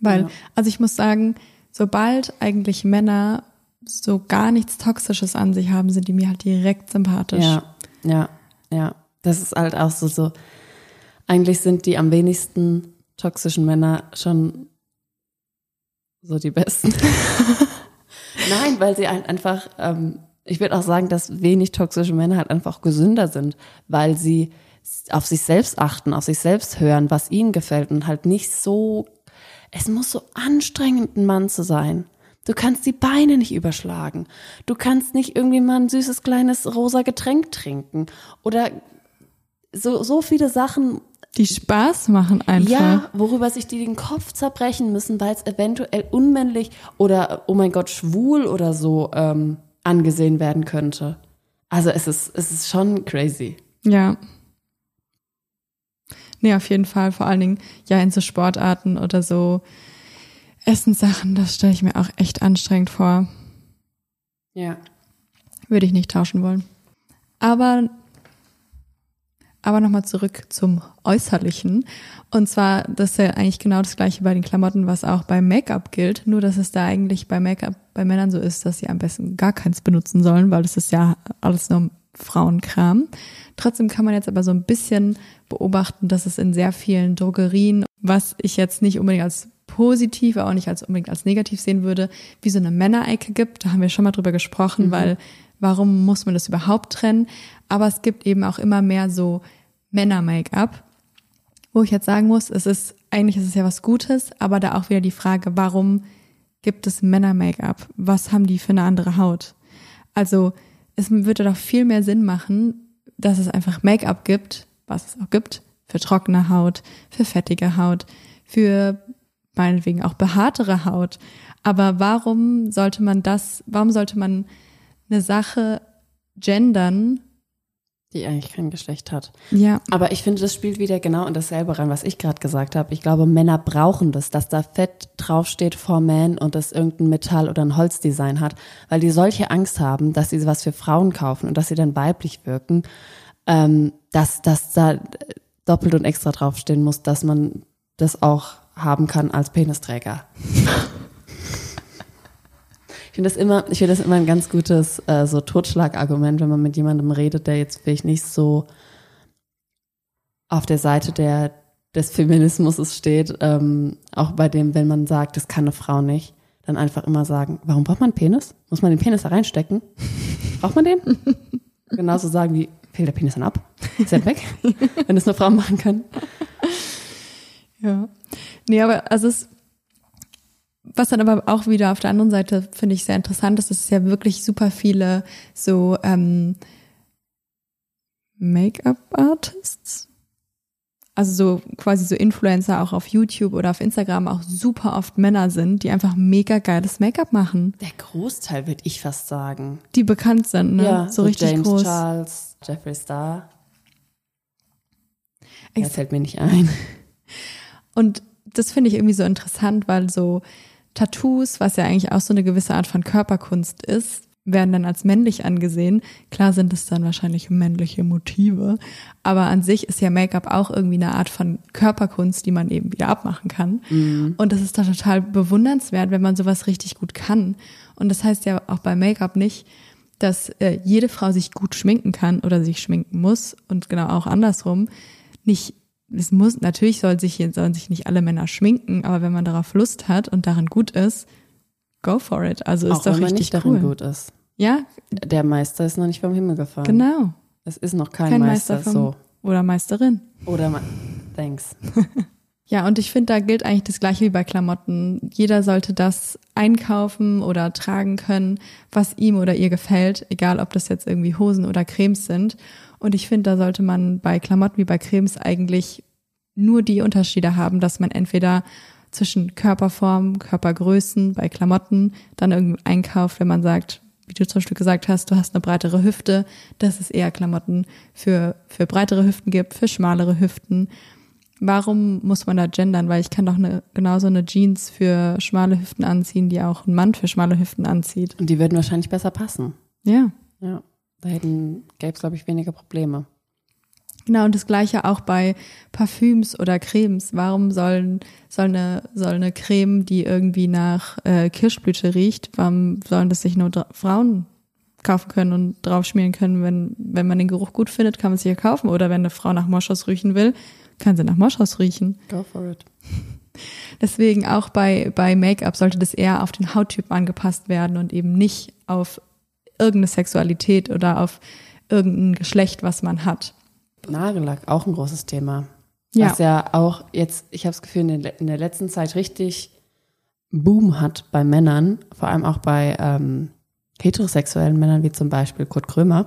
Weil, Ja. also ich muss sagen, sobald eigentlich Männer so gar nichts Toxisches an sich haben, sind die mir halt direkt sympathisch. Ja, ja, ja. Das ist halt auch so, so. Eigentlich sind die am wenigsten toxischen Männer schon so die besten. [LAUGHS] Nein, weil sie ein- einfach, ähm, ich würde auch sagen, dass wenig toxische Männer halt einfach gesünder sind, weil sie auf sich selbst achten, auf sich selbst hören, was ihnen gefällt und halt nicht so, es muss so anstrengend, ein Mann zu sein. Du kannst die Beine nicht überschlagen. Du kannst nicht irgendwie mal ein süßes kleines rosa Getränk trinken oder so, so viele Sachen, Die Spaß machen einfach. ja, worüber sich die den Kopf zerbrechen müssen, weil es eventuell unmännlich oder, oh mein Gott, schwul oder so ähm, angesehen werden könnte. Also es ist, es ist schon crazy. Ja. Nee, auf jeden Fall. Vor allen Dingen, ja, in so Sportarten oder so Essenssachen, das stelle ich mir auch echt anstrengend vor. Ja. Würde ich nicht tauschen wollen. Aber, aber nochmal zurück zum Äußerlichen. Und zwar, das ist ja eigentlich genau das gleiche bei den Klamotten, was auch beim Make-up gilt. Nur, dass es da eigentlich bei Make-up bei Männern so ist, dass sie am besten gar keins benutzen sollen, weil das ist ja alles nur Frauenkram. Trotzdem kann man jetzt aber so ein bisschen beobachten, dass es in sehr vielen Drogerien, was ich jetzt nicht unbedingt als positiv, aber auch nicht als unbedingt als negativ sehen würde, wie so eine Männerecke gibt. Da haben wir schon mal drüber gesprochen, weil warum muss man das überhaupt trennen? Aber es gibt eben auch immer mehr so Männer-Make-up, wo ich jetzt sagen muss, es ist, eigentlich ist es ja was Gutes, aber da auch wieder die Frage, warum gibt es Männer-Make-up? Was haben die für eine andere Haut? Also, es würde doch viel mehr Sinn machen, dass es einfach Make-up gibt, was es auch gibt, für trockene Haut, für fettige Haut, für meinetwegen auch behaartere Haut. Aber warum sollte man das, warum sollte man eine Sache gendern? Die eigentlich kein Geschlecht hat. Ja, Aber ich finde, das spielt wieder genau in dasselbe rein, was ich gerade gesagt habe. Ich glaube, Männer brauchen das, dass da Fett draufsteht for Man und das irgendein Metall oder ein Holzdesign hat, weil die solche Angst haben, dass sie was für Frauen kaufen und dass sie dann weiblich wirken, ähm, dass, dass da doppelt und extra draufstehen muss, dass man das auch haben kann als Penisträger. [LAUGHS] Ich finde das immer, ich finde das immer ein ganz gutes äh, so Totschlagargument, wenn man mit jemandem redet, der jetzt vielleicht nicht so auf der Seite der des Feminismus steht, ähm, auch bei dem, wenn man sagt, das kann eine Frau nicht, dann einfach immer sagen, warum braucht man einen Penis? Muss man den Penis da reinstecken? [LAUGHS] Braucht man den? Genauso sagen wie, fehlt der Penis dann ab? Ist er weg? [LAUGHS] wenn es eine Frau machen kann. Ja. Nee, aber also es, was dann aber auch wieder auf der anderen Seite finde ich sehr interessant ist, dass es ja wirklich super viele so ähm, Make-up-Artists, also so quasi so Influencer auch auf YouTube oder auf Instagram auch super oft Männer sind, die einfach mega geiles Make-up machen, Der Großteil, würde ich fast sagen. die bekannt sind, ne? Ja, so richtig James groß. Charles, Jeffree Star. Er fällt mir nicht ein. Und das finde ich irgendwie so interessant, weil so Tattoos, was ja eigentlich auch so eine gewisse Art von Körperkunst ist, werden dann als männlich angesehen. Klar sind es dann wahrscheinlich männliche Motive, aber an sich ist ja Make-up auch irgendwie eine Art von Körperkunst, die man eben wieder abmachen kann. Mhm. Und das ist doch total bewundernswert, wenn man sowas richtig gut kann. Und das heißt ja auch bei Make-up nicht, dass äh, jede Frau sich gut schminken kann oder sich schminken muss und genau auch andersrum. Nicht, es muss, natürlich soll sich, sollen sich nicht alle Männer schminken, aber wenn man darauf Lust hat und darin gut ist, go for it. Also ist Auch doch wenn man richtig nicht cool. darin gut ist. Ja, Der Meister ist noch nicht vom Himmel gefallen. genau. Es ist noch kein, Kein Meister, Meister vom, so. oder Meisterin. Oder man. Thanks. [LAUGHS] Ja, und ich finde, da gilt eigentlich das Gleiche wie bei Klamotten. Jeder sollte das einkaufen oder tragen können, was ihm oder ihr gefällt, egal ob das jetzt irgendwie Hosen oder Cremes sind. Und ich finde, da sollte man bei Klamotten wie bei Cremes eigentlich nur die Unterschiede haben, dass man entweder zwischen Körperform, Körpergrößen bei Klamotten dann irgendwie einkauft, wenn man sagt, wie du zum Beispiel gesagt hast, du hast eine breitere Hüfte, dass es eher Klamotten für, für breitere Hüften gibt, für schmalere Hüften. Warum muss man da gendern? Weil ich kann doch eine, genauso eine Jeans für schmale Hüften anziehen, die auch ein Mann für schmale Hüften anzieht. Und die würden wahrscheinlich besser passen. Ja. Ja. Da hätten, gäbe es, glaube ich, weniger Probleme. Genau, und das gleiche auch bei Parfüms oder Cremes. Warum sollen, soll, eine, soll eine Creme, die irgendwie nach äh, Kirschblüte riecht, warum sollen das sich nur Frauen kaufen können und drauf schmieren können? Wenn, wenn man den Geruch gut findet, kann man es ja kaufen. Oder wenn eine Frau nach Moschus riechen will, kann sie nach Moschus riechen. Go for it. [LAUGHS] Deswegen auch bei, bei Make-up sollte das eher auf den Hauttyp angepasst werden und eben nicht auf irgendeine Sexualität oder auf irgendein Geschlecht, was man hat. Nagellack, auch ein großes Thema. Ja. Was ja auch jetzt, ich habe das Gefühl, in der, in der letzten Zeit richtig Boom hat bei Männern, vor allem auch bei ähm, heterosexuellen Männern, wie zum Beispiel Kurt Krömer,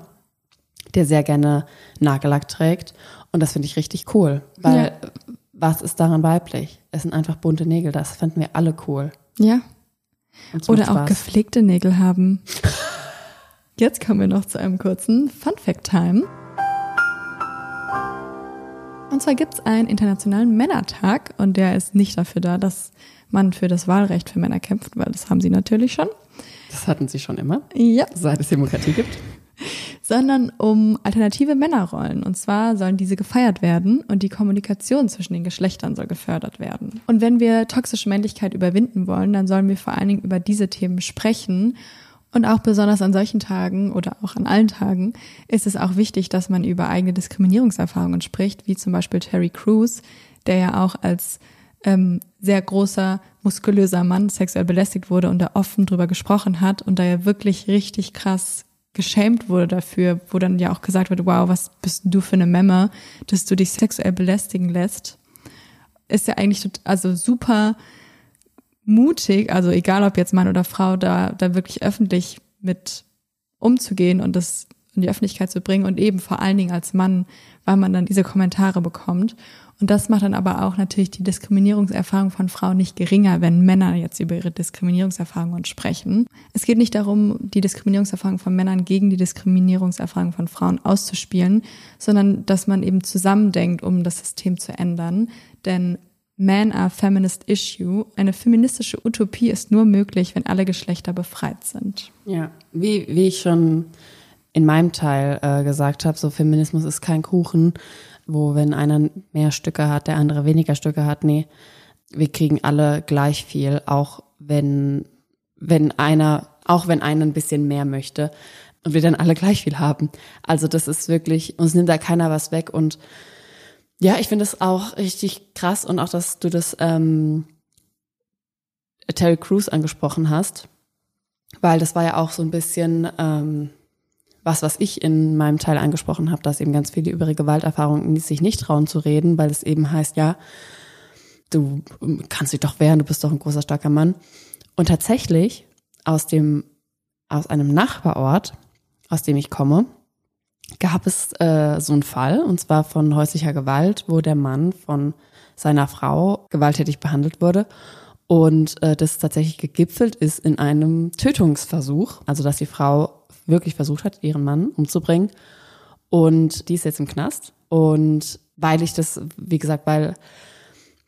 der sehr gerne Nagellack trägt. Und das finde ich richtig cool, weil Ja. was ist daran weiblich? Es sind einfach bunte Nägel, das finden wir alle cool. Ja. Oder auch gepflegte Nägel haben. [LAUGHS] Jetzt kommen wir noch zu einem kurzen Fun Fact Time. Und zwar gibt's einen internationalen Männertag und der ist nicht dafür da, dass man für das Wahlrecht für Männer kämpft, weil das haben sie natürlich schon. Das hatten sie schon immer, Ja. seit es Demokratie gibt. [LAUGHS] sondern um alternative Männerrollen. Und zwar sollen diese gefeiert werden und die Kommunikation zwischen den Geschlechtern soll gefördert werden. Und wenn wir toxische Männlichkeit überwinden wollen, dann sollen wir vor allen Dingen über diese Themen sprechen. Und auch besonders an solchen Tagen oder auch an allen Tagen ist es auch wichtig, dass man über eigene Diskriminierungserfahrungen spricht, wie zum Beispiel Terry Crews, der ja auch als ähm, sehr großer, muskulöser Mann sexuell belästigt wurde und da offen drüber gesprochen hat und da ja wirklich richtig krass geschämt wurde dafür, wo dann ja auch gesagt wird, wow, was bist du für eine Memme, dass du dich sexuell belästigen lässt, ist ja eigentlich also super mutig, also egal ob jetzt Mann oder Frau, da, da wirklich öffentlich mit umzugehen und das in die Öffentlichkeit zu bringen und eben vor allen Dingen als Mann, weil man dann diese Kommentare bekommt. Und das macht dann aber auch natürlich die Diskriminierungserfahrung von Frauen nicht geringer, wenn Männer jetzt über ihre Diskriminierungserfahrungen sprechen. Es geht nicht darum, die Diskriminierungserfahrung von Männern gegen die Diskriminierungserfahrung von Frauen auszuspielen, sondern dass man eben zusammendenkt, um das System zu ändern. Denn Man are Feminist Issue, eine feministische Utopie ist nur möglich, wenn alle Geschlechter befreit sind. Ja, wie, wie ich schon in meinem Teil äh, gesagt habe, so Feminismus ist kein Kuchen, wo wenn einer mehr Stücke hat, der andere weniger Stücke hat. Nee, wir kriegen alle gleich viel, auch wenn, wenn einer, auch wenn einer ein bisschen mehr möchte und wir dann alle gleich viel haben. Also das ist wirklich, uns nimmt da keiner was weg und ja, ich finde es auch richtig krass und auch, dass du das ähm, Terry Crews angesprochen hast, weil das war ja auch so ein bisschen ähm, was, was ich in meinem Teil angesprochen habe, dass eben ganz viele über ihre Gewalterfahrungen sich nicht trauen zu reden, weil es eben heißt, ja, du kannst dich doch wehren, du bist doch ein großer, starker Mann. Und tatsächlich aus dem, aus einem Nachbarort, aus dem ich komme, gab es äh, so einen Fall, und zwar von häuslicher Gewalt, wo der Mann von seiner Frau gewalttätig behandelt wurde. Und äh, das tatsächlich gegipfelt ist in einem Tötungsversuch, also dass die Frau wirklich versucht hat, ihren Mann umzubringen. Und die ist jetzt im Knast. Und weil ich das, wie gesagt, weil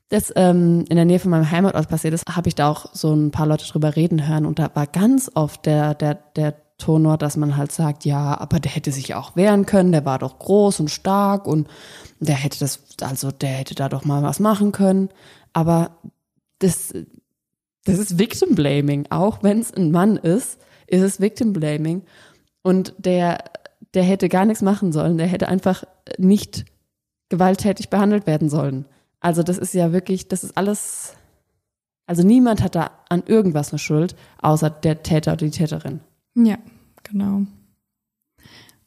das ähm, in der Nähe von meinem Heimatort passiert ist, habe ich da auch so ein paar Leute drüber reden hören und da war ganz oft der, der, der Tonor, dass man halt sagt, ja, aber der hätte sich auch wehren können, der war doch groß und stark und der hätte das, also der hätte da doch mal was machen können. Aber das, das ist Victim Blaming. Auch wenn es ein Mann ist, ist es Victim Blaming. Und der, der hätte gar nichts machen sollen. Der hätte einfach nicht gewalttätig behandelt werden sollen. Also das ist ja wirklich, das ist alles, also niemand hat da an irgendwas eine Schuld, außer der Täter oder die Täterin. Ja, genau.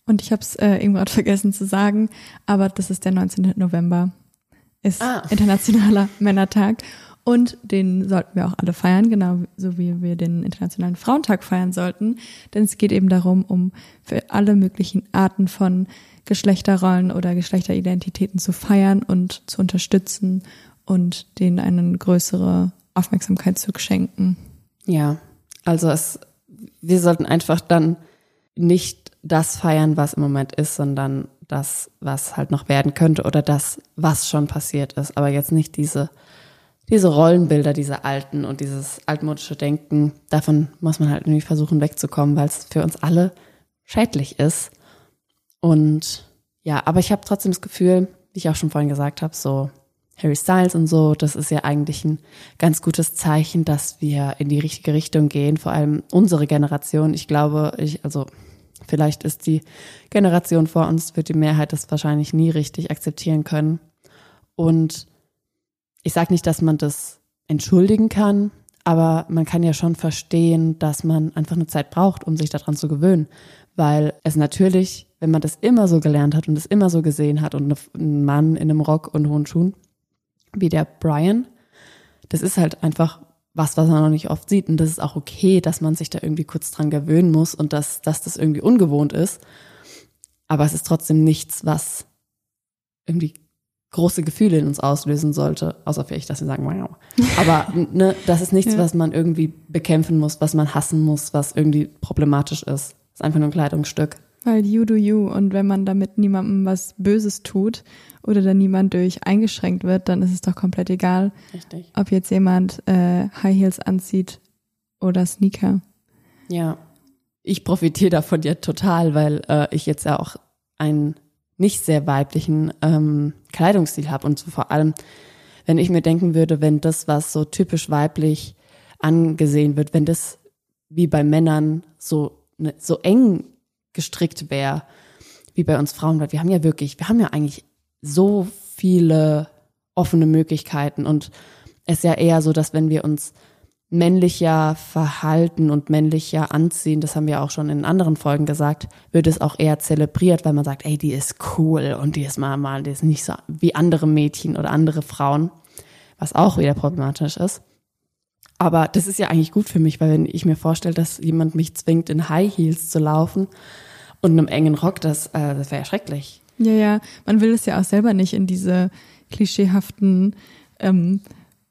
Und ich habe es äh, eben gerade [LAUGHS] vergessen zu sagen, aber das ist der 19. November, ist Ah. Internationaler [LAUGHS] Männertag. Und den sollten wir auch alle feiern, genau so wie wir den Internationalen Frauentag feiern sollten. Denn es geht eben darum, um für alle möglichen Arten von Geschlechterrollen oder Geschlechteridentitäten zu feiern und zu unterstützen und denen eine größere Aufmerksamkeit zu schenken. Ja, also es, wir sollten einfach dann nicht das feiern, was im Moment ist, sondern das, was halt noch werden könnte oder das, was schon passiert ist. Aber jetzt nicht diese, diese Rollenbilder, diese alten und dieses altmodische Denken. Davon muss man halt irgendwie versuchen wegzukommen, weil es für uns alle schädlich ist. Und ja, aber ich habe trotzdem das Gefühl, wie ich auch schon vorhin gesagt habe, so Harry Styles und so, das ist ja eigentlich ein ganz gutes Zeichen, dass wir in die richtige Richtung gehen, vor allem unsere Generation. Ich glaube, ich, also vielleicht ist die Generation vor uns, wird die Mehrheit das wahrscheinlich nie richtig akzeptieren können. Und ich sage nicht, dass man das entschuldigen kann, aber man kann ja schon verstehen, dass man einfach eine Zeit braucht, um sich daran zu gewöhnen. Weil es natürlich, wenn man das immer so gelernt hat und es immer so gesehen hat und ein Mann in einem Rock und hohen Schuhen, wie der Brian, das ist halt einfach was, was man noch nicht oft sieht. Und das ist auch okay, dass man sich da irgendwie kurz dran gewöhnen muss und dass, dass das irgendwie ungewohnt ist. Aber es ist trotzdem nichts, was irgendwie große Gefühle in uns auslösen sollte, außer vielleicht, dass wir sagen, wow. [LAUGHS] Aber ne, das ist nichts, Ja. was man irgendwie bekämpfen muss, was man hassen muss, was irgendwie problematisch ist. Das ist einfach nur ein Kleidungsstück. Weil you do you und wenn man damit niemandem was Böses tut oder dann niemand durch eingeschränkt wird, dann ist es doch komplett egal, Richtig. ob jetzt jemand äh, High Heels anzieht oder Sneaker. Ja. Ich profitiere davon ja total, weil äh, ich jetzt ja auch einen nicht sehr weiblichen ähm, Kleidungsstil habe und vor allem, wenn ich mir denken würde, wenn das, was so typisch weiblich angesehen wird, wenn das wie bei Männern so ne, so eng gestrickt wäre, wie bei uns Frauen, weil wir haben ja wirklich, wir haben ja eigentlich so viele offene Möglichkeiten und es ist ja eher so, dass wenn wir uns männlicher verhalten und männlicher anziehen, das haben wir auch schon in anderen Folgen gesagt, wird es auch eher zelebriert, weil man sagt, ey, die ist cool und die ist mal, mal, die ist nicht so wie andere Mädchen oder andere Frauen, was auch wieder problematisch ist. Aber das ist ja eigentlich gut für mich, weil wenn ich mir vorstelle, dass jemand mich zwingt, in High Heels zu laufen und einem engen Rock, das, äh, das wäre ja schrecklich. Ja, ja, man will es ja auch selber nicht in diese klischeehaften ähm,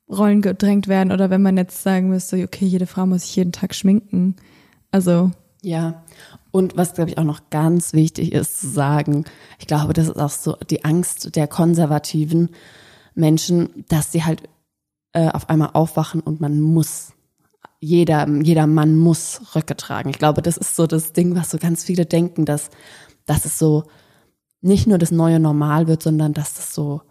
Rollen gedrängt werden oder wenn man jetzt sagen müsste, okay, jede Frau muss sich jeden Tag schminken. Also, Ja. Und was, glaube ich, auch noch ganz wichtig ist zu sagen, ich glaube, das ist auch so die Angst der konservativen Menschen, dass sie halt äh, auf einmal aufwachen und man muss, jeder, jeder Mann muss Röcke tragen. Ich glaube, das ist so das Ding, was so ganz viele denken, dass, dass es so nicht nur das neue Normal wird, sondern dass das so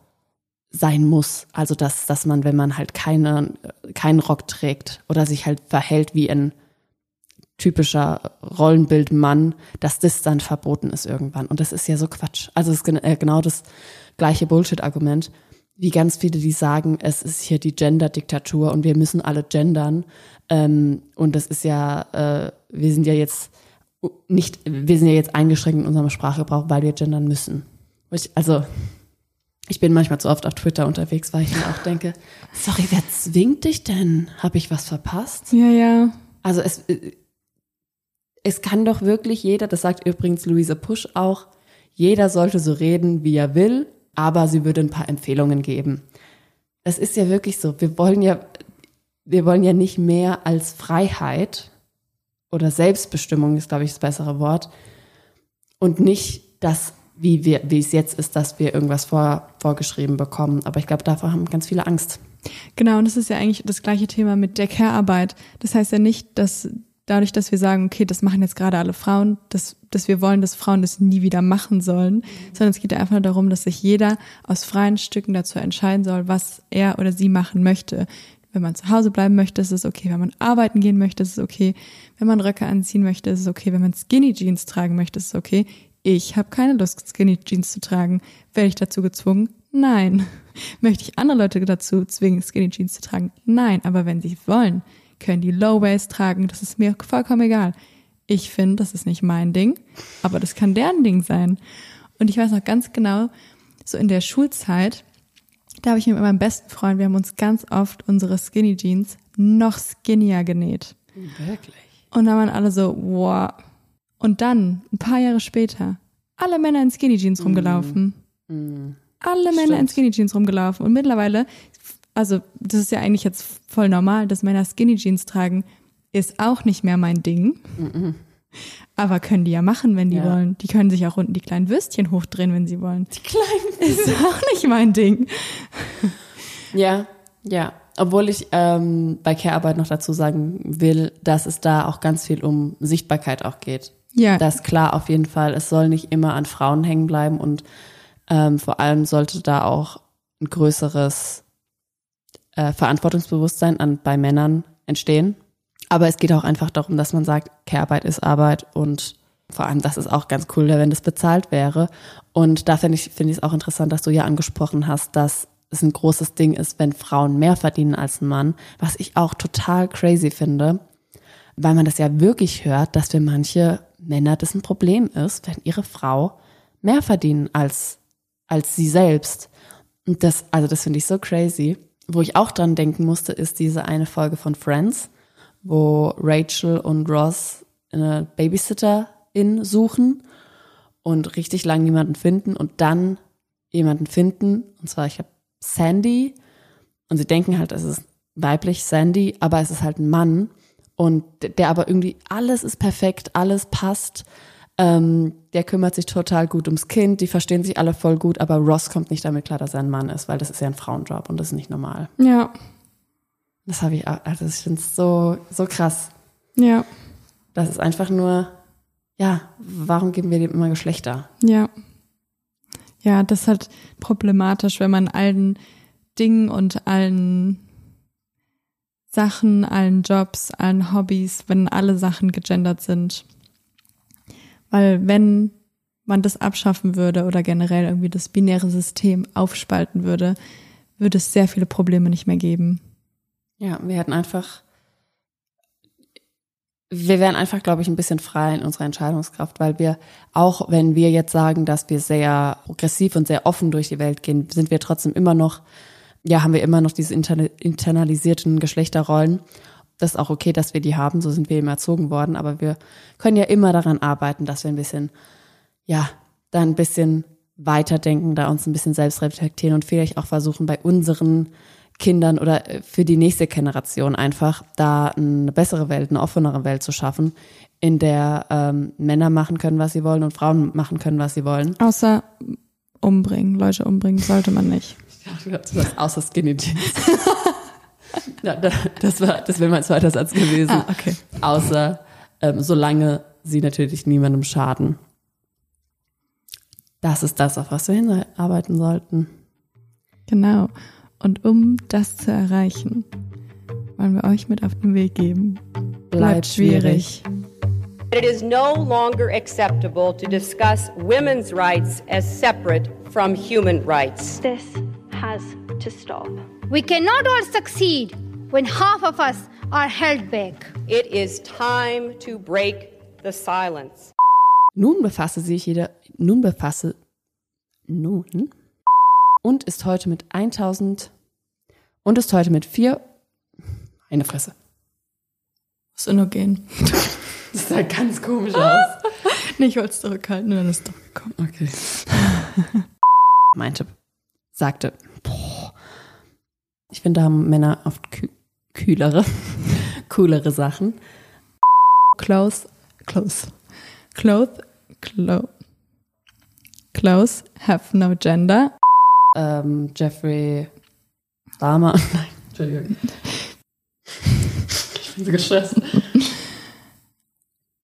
sein muss. Also dass, dass man, wenn man halt keine, keinen Rock trägt oder sich halt verhält wie ein typischer Rollenbildmann, dass das dann verboten ist irgendwann. Und das ist ja so Quatsch. Also es ist äh, genau das gleiche Bullshit-Argument, wie ganz viele, die sagen, es ist hier die Gender-Diktatur und wir müssen alle gendern. Ähm, und das ist ja, äh, wir sind ja jetzt nicht, wir sind ja jetzt eingeschränkt in unserem Sprachgebrauch, weil wir gendern müssen. Ich, also, ich bin manchmal zu oft auf Twitter unterwegs, weil ich mir auch denke, sorry, wer zwingt dich denn? Habe ich was verpasst? ja, ja. Also es, äh, es kann doch wirklich jeder, das sagt übrigens Luise Pusch auch, jeder sollte so reden, wie er will, aber sie würde ein paar Empfehlungen geben. Es ist ja wirklich so, wir wollen ja, wir wollen ja nicht mehr als Freiheit oder Selbstbestimmung ist, glaube ich, das bessere Wort. Und nicht das, wie wir, wie es jetzt ist, dass wir irgendwas vor, vorgeschrieben bekommen. Aber ich glaube, davor haben ganz viele Angst. Genau, und das ist ja eigentlich das gleiche Thema mit der Care-Arbeit. Das heißt ja nicht, dass dadurch, dass wir sagen, okay, das machen jetzt gerade alle Frauen, dass, dass wir wollen, dass Frauen das nie wieder machen sollen, sondern es geht einfach nur darum, dass sich jeder aus freien Stücken dazu entscheiden soll, was er oder sie machen möchte. Wenn man zu Hause bleiben möchte, ist es okay. Wenn man arbeiten gehen möchte, ist es okay. Wenn man Röcke anziehen möchte, ist es okay. Wenn man Skinny Jeans tragen möchte, ist es okay. Ich habe keine Lust, Skinny Jeans zu tragen. Werde ich dazu gezwungen? Nein. [LAUGHS] Möchte ich andere Leute dazu zwingen, Skinny Jeans zu tragen? Nein. Aber wenn sie wollen, können die Low Waist tragen. Das ist mir vollkommen egal. Ich finde, das ist nicht mein Ding, aber das kann deren Ding sein. Und ich weiß noch ganz genau, so in der Schulzeit, da habe ich mit meinem besten Freund, wir haben uns ganz oft unsere Skinny Jeans noch skinnier genäht. Wirklich? Und dann waren alle so, wow. Und dann, ein paar Jahre später, alle Männer in Skinny Jeans rumgelaufen. Alle Männer in. Skinny Jeans rumgelaufen. Und mittlerweile, also das ist ja eigentlich jetzt voll normal, dass Männer Skinny Jeans tragen, ist auch nicht mehr mein Ding. Aber können die ja machen, wenn die Ja. wollen. Die können sich auch unten die kleinen Würstchen hochdrehen, wenn sie wollen. Die kleinen. [LAUGHS] Ist auch nicht mein Ding. Ja, ja. Obwohl ich ähm, bei Care-Arbeit noch dazu sagen will, dass es da auch ganz viel um Sichtbarkeit auch geht. Ja. Das klar auf jeden Fall. Es soll nicht immer an Frauen hängen bleiben und ähm, vor allem sollte da auch ein größeres äh, Verantwortungsbewusstsein an, bei Männern entstehen. Aber es geht auch einfach darum, dass man sagt, Care-Arbeit ist Arbeit und vor allem, das ist auch ganz cool, wenn das bezahlt wäre. Und da finde ich, finde ich es auch interessant, dass du ja angesprochen hast, dass es ein großes Ding ist, wenn Frauen mehr verdienen als ein Mann, was ich auch total crazy finde, weil man das ja wirklich hört, dass für manche Männer das ein Problem ist, wenn ihre Frau mehr verdienen als, als sie selbst. Und das, also das finde ich so crazy. Wo ich auch dran denken musste, ist diese eine Folge von Friends, wo Rachel und Ross eine Babysitterin suchen und richtig lang niemanden finden und dann jemanden finden, und zwar, ich habe Sandy, und sie denken halt, es ist weiblich Sandy, aber es ist halt ein Mann. Und der aber irgendwie, alles ist perfekt, alles passt, ähm, der kümmert sich total gut ums Kind, die verstehen sich alle voll gut, aber Ross kommt nicht damit klar, dass er ein Mann ist, weil das ist ja ein Frauenjob und das ist nicht normal. Ja. Das habe ich, auch- also ich finde es so, so krass. Ja. Das ist einfach nur, ja, warum geben wir dem immer Geschlechter? Ja. Ja, das ist halt problematisch, wenn man allen Dingen und allen Sachen, allen Jobs, allen Hobbys, wenn alle Sachen gegendert sind. Weil wenn man das abschaffen würde oder generell irgendwie das binäre System aufspalten würde, würde es sehr viele Probleme nicht mehr geben. Ja, wir hätten einfach, wir wären einfach, glaube ich, ein bisschen frei in unserer Entscheidungskraft, weil wir, auch wenn wir jetzt sagen, dass wir sehr progressiv und sehr offen durch die Welt gehen, sind wir trotzdem immer noch, ja, haben wir immer noch diese interna internalisierten Geschlechterrollen. Das ist auch okay, dass wir die haben, so sind wir eben erzogen worden, aber wir können ja immer daran arbeiten, dass wir ein bisschen, ja, da ein bisschen weiterdenken, da uns ein bisschen selbst reflektieren und vielleicht auch versuchen, bei unseren Kindern oder äh, für die nächste Generation einfach da eine bessere Welt, eine offenere Welt zu schaffen, in der ähm, Männer machen können, was sie wollen und Frauen machen können, was sie wollen. Außer umbringen. Leute umbringen sollte man nicht. Das außer Skinny Jeans. [LAUGHS] [LAUGHS] ja, da- das war, das wäre mein zweiter Satz gewesen. Ah, okay. Außer, ähm, solange sie natürlich niemandem schaden. Das ist das, auf was wir hinarbeiten sollten. Genau. Und um das zu erreichen, wollen wir euch mit auf den Weg geben. Bleibt schwierig. It is no longer acceptable to discuss women's rights as separate from human rights. This has to stop. We cannot all succeed when half of us are held back. It is time to break the silence. Nun befasse sich jeder, nun befasse, nun, und ist heute mit 1000, und ist heute mit vier, eine Fresse. Muss nur gehen. [LAUGHS] Das sah ganz komisch aus. Nee, ich wollte es zurückhalten dann ist es doch gekommen. Okay. [LAUGHS] Meinte, sagte, boah, ich finde, da haben Männer oft kü kühlere, [LAUGHS] coolere Sachen. Clothes, clothes. Clothes, clo clothes have no gender. Ähm, Jeffrey Dame. [LAUGHS] Nein, Entschuldigung. Ich bin so gestresst.